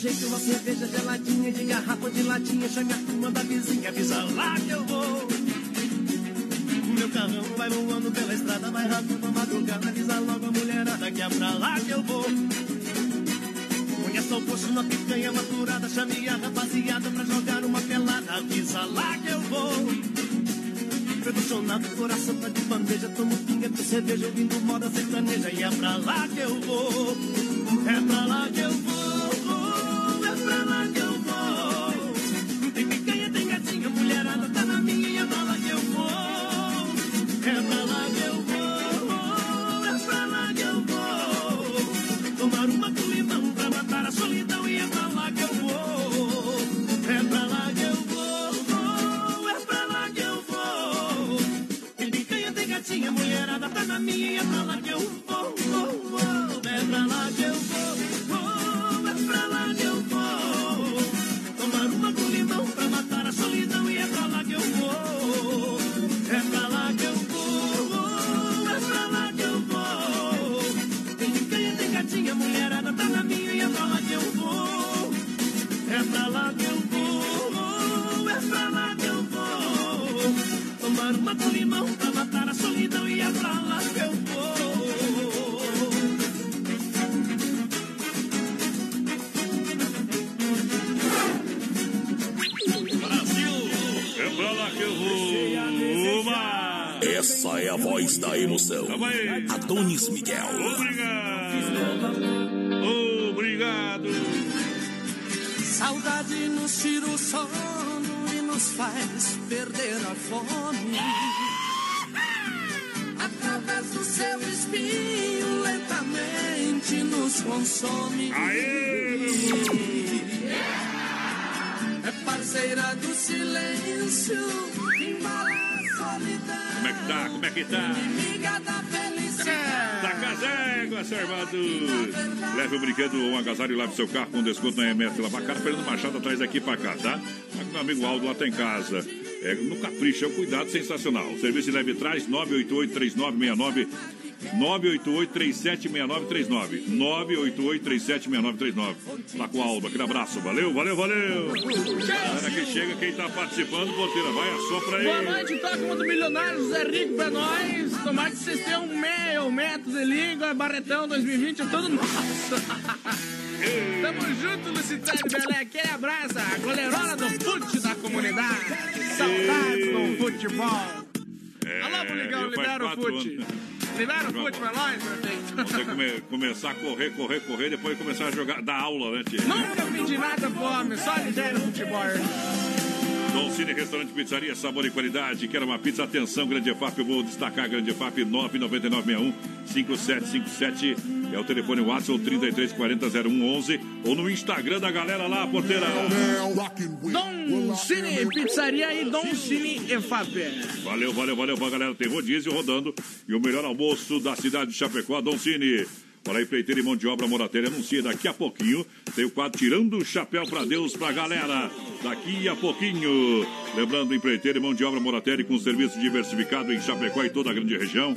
jeito uma cerveja geladinha de garrafa de latinha. Chame a turma da vizinha, avisa lá que eu vou. O meu carrão vai voando pela estrada, vai rasgando a madrugada. Avisa logo a mulherada que é pra lá que eu vou. Conheça o poço na picanha maturada. Chame a rapaziada pra jogar uma pelada. Avisa lá que eu vou. Chonado, coração tá de bandeja. Tomo pinga com cerveja, ouvindo moda sertaneja. E é pra lá que eu vou. É pra lá que eu vou. Essa é a voz da emoção. Calma aí. Adonis Miguel. Obrigado. Obrigado. Saudade nos tira o sono e nos faz perder a fome. Através do seu espinho, lentamente nos consome. Aê, meu parceira do silêncio, embala a solidão. Como é que tá? Como é que tá? Inimiga da felicidade. Seu Armando. Leve o brinquedo ou um agasalho e lave seu carro com desconto na MS Lavacar. Fernando Machado atrás daqui pra cá, tá? Aqui meu amigo Aldo lá tá em casa. É no Capricho, é um cuidado sensacional. Serviço de leve traz 988-3969. 988-376939. 988-376939. Lá com o Aldo. Aquele abraço. Valeu, valeu, valeu. Galera que chega, quem tá participando, porteira, vai, assopra aí. Boa noite, toca uma do Milionário Zé Rico pra nós. Tomara que vocês tenham um meio metro de língua, Barretão 2020 é todo nosso. Tamo junto, Lucitário Belé. Aquele abraço, a goleirola do fute da comunidade. Saudades do futebol. Alô, Buligão, eu faz libera o fute. anos. Libera o fute pra nós, prefeito. Você come- começar a correr, correr, correr, depois começar a jogar, dar aula, né, tia? Nunca pedi nada pro homem, só ligeiro futebol. Dom Cine Restaurante Pizzaria, sabor e qualidade. Quer uma pizza? Atenção, Grande EFAP. Eu vou destacar Grande EFAP 99961-5757. É o telefone WhatsApp 3340-0111 ou no Instagram da galera lá, porteira. Dom Cine Pizzaria e Dom Cine EFAP. Valeu, valeu, valeu pra galera. Tem rodízio rodando e o melhor almoço da cidade de Chapecó, Dom Cine. Para a empreiteira e mão de obra Moratelli anuncia daqui a pouquinho. Tem o quadro Tirando o Chapéu para Deus pra galera. Daqui a pouquinho. Lembrando, empreiteira e mão de obra Moratelli com serviço diversificado em Chapecó e toda a grande região.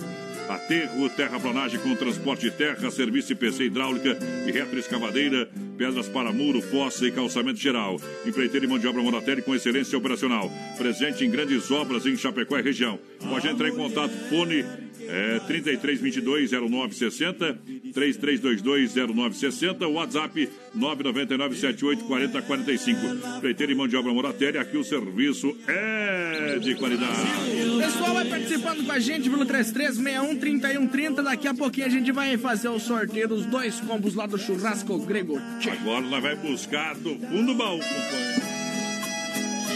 Aterro, terraplanagem com transporte de terra, serviço IPC hidráulica e retroescavadeira, pedras para muro, fossa e calçamento geral. Empreiteira e mão de obra Moratelli com excelência operacional. Presente em grandes obras em Chapecó e região. Pode entrar em contato, fone é, 3322 0960, 3322 0960, WhatsApp 999 78 40 45. Empreiteira e mão de obra Moratelli, aqui o serviço é de qualidade. Pessoal vai participando com a gente pelo 33613130. Daqui a pouquinho a gente vai fazer o sorteio dos dois combos lá do churrasco grego. Agora nós vai buscar do fundo do baú, companheiro.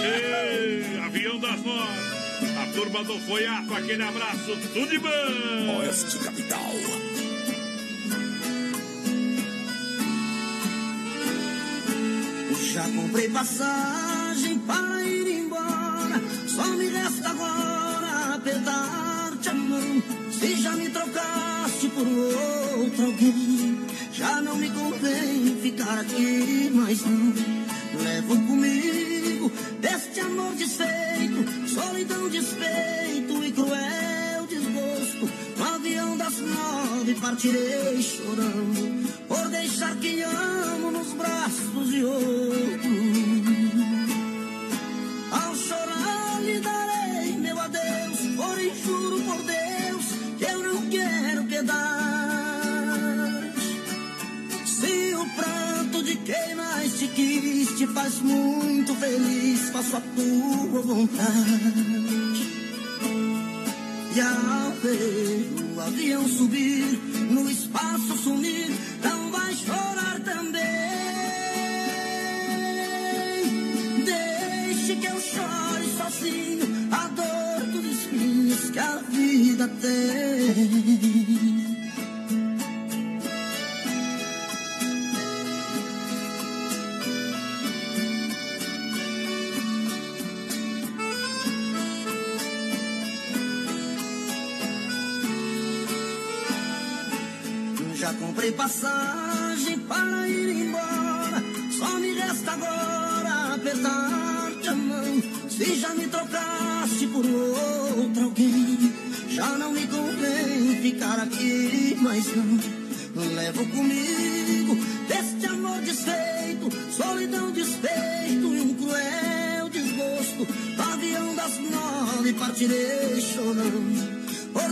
Ei, avião das nove. A turma do Foiato, aquele abraço, tudo de bom. Oeste Capital. Já comprei passagem para ir embora. Só me resta agora apertar-te a mão. Se já me trocaste por outro alguém, já não me convém ficar aqui mais não. Levo comigo deste amor desfeito, solidão, despeito e cruel desgosto. No avião das nove partirei chorando por deixar quem amo nos braços de outro. A tua vontade. E ao ver o avião subir, no espaço nove partirei chorando por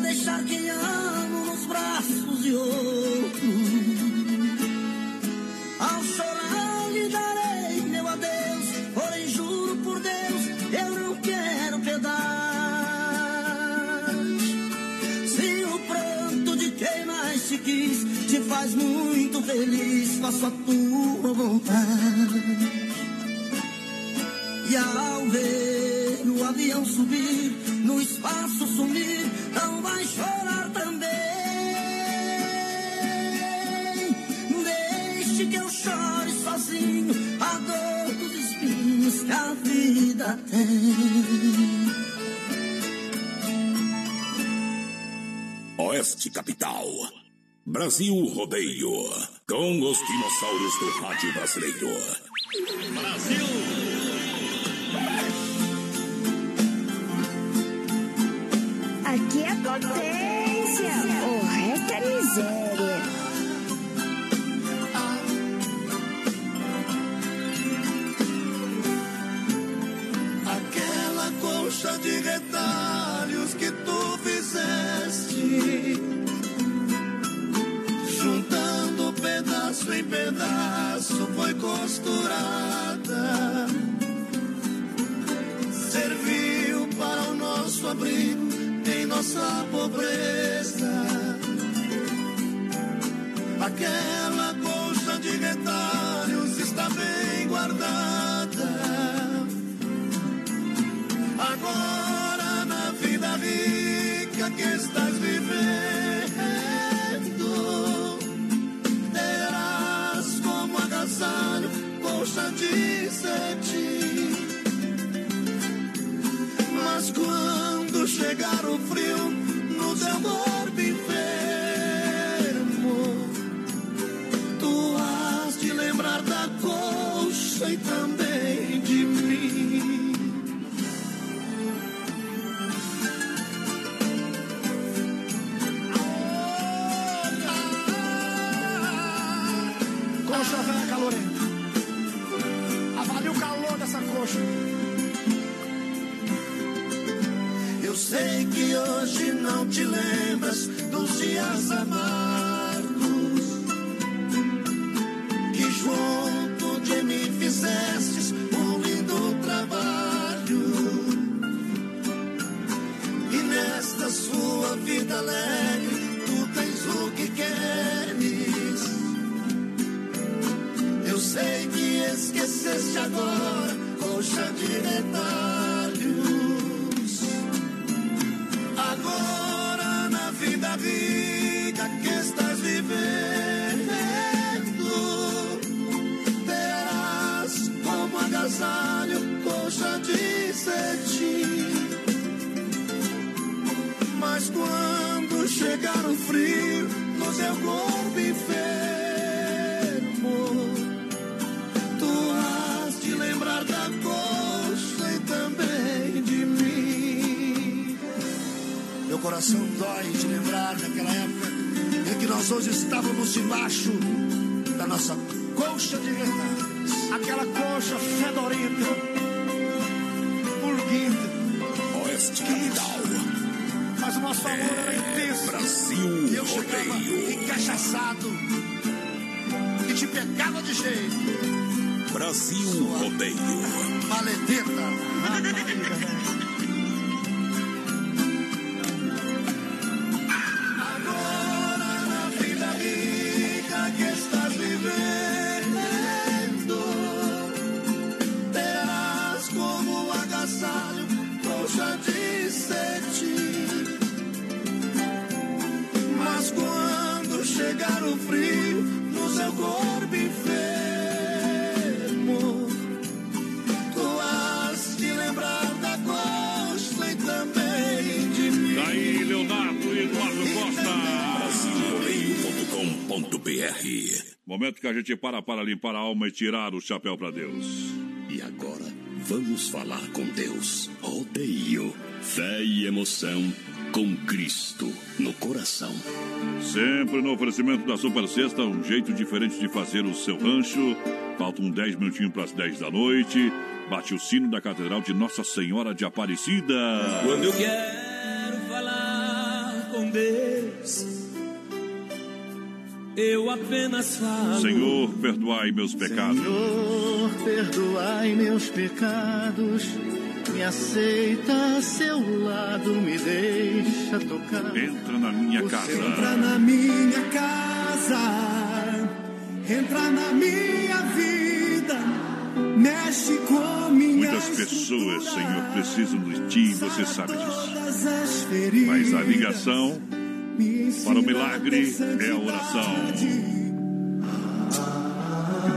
Oeste Capital. Brasil Rodeio. Com os dinossauros do rádio brasileiro. Brasil! Aqui é potência. O resto é miséria. Foi costurada. Serviu para o nosso abrigo em nossa pobreza. Aquela chegar o frio no teu corpo enfermo, tu has de lembrar da colcha e também de mim. Que a gente para para limpar a alma e tirar o chapéu para Deus. E agora, vamos falar com Deus. Rodeio, fé e emoção com Cristo no coração. Sempre no oferecimento da Super Sexta, um jeito diferente de fazer o seu rancho. Faltam 10 minutinhos para as 10 da noite. Bate o sino da Catedral de Nossa Senhora de Aparecida. Quando eu quero falar com Deus, eu apenas falo. Senhor, perdoai meus pecados. Senhor, perdoai meus pecados. Me aceita a seu lado, me deixa tocar. Entra na minha Entra casa. na minha casa, entra na minha vida, mexe com minha Muitas pessoas, Senhor, precisam de Ti, você sabe disso. Mas a ligação para o milagre é a oração.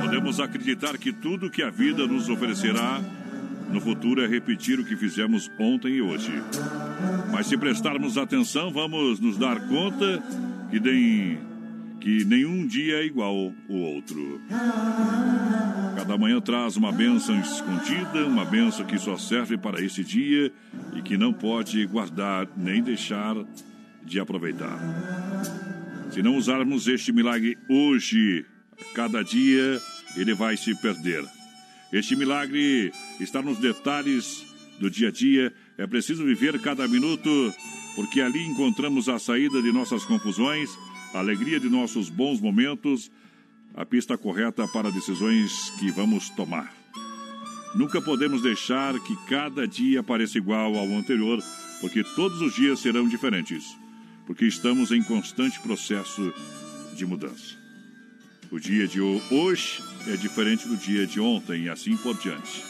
Podemos acreditar que tudo que a vida nos oferecerá no futuro é repetir o que fizemos ontem e hoje. Mas se prestarmos atenção, vamos nos dar conta que, nem, que nenhum dia é igual o outro. Cada manhã traz uma bênção escondida, uma bênção que só serve para esse dia e que não pode guardar nem deixar de aproveitar. Se não usarmos este milagre hoje, cada dia ele vai se perder. Este milagre está nos detalhes do dia a dia. É preciso viver cada minuto, porque ali encontramos a saída de nossas confusões, a alegria de nossos bons momentos, a pista correta para decisões que vamos tomar. Nunca podemos deixar que cada dia pareça igual ao anterior, porque todos os dias serão diferentes, porque estamos em constante processo de mudança. O dia de hoje é diferente do dia de ontem e assim por diante.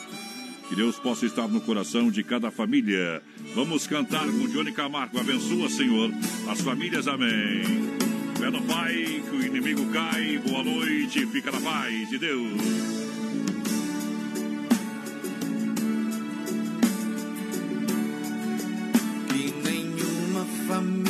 Que Deus possa estar no coração de cada família. Vamos cantar com Johnny Camargo. Abençoa, Senhor, as famílias. Amém. Fé no Pai, que o inimigo cai. Boa noite, fica na paz de Deus. Que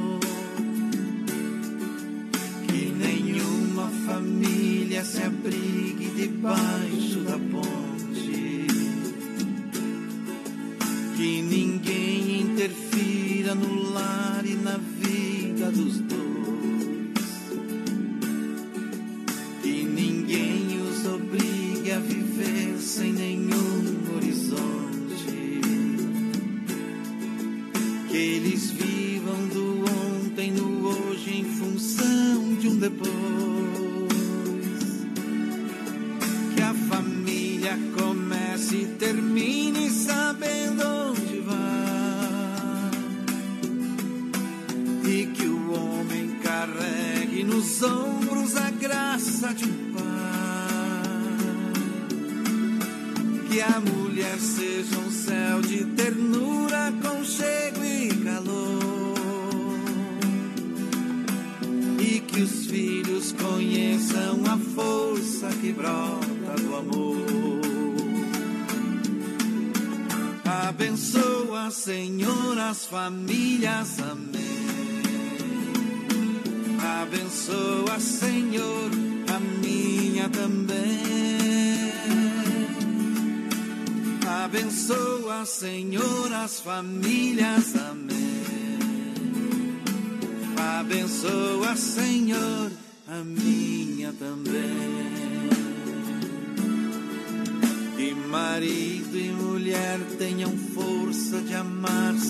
Bye. Famílias, amém. Abençoa, Senhor, a minha também. Que marido e mulher tenham força de amar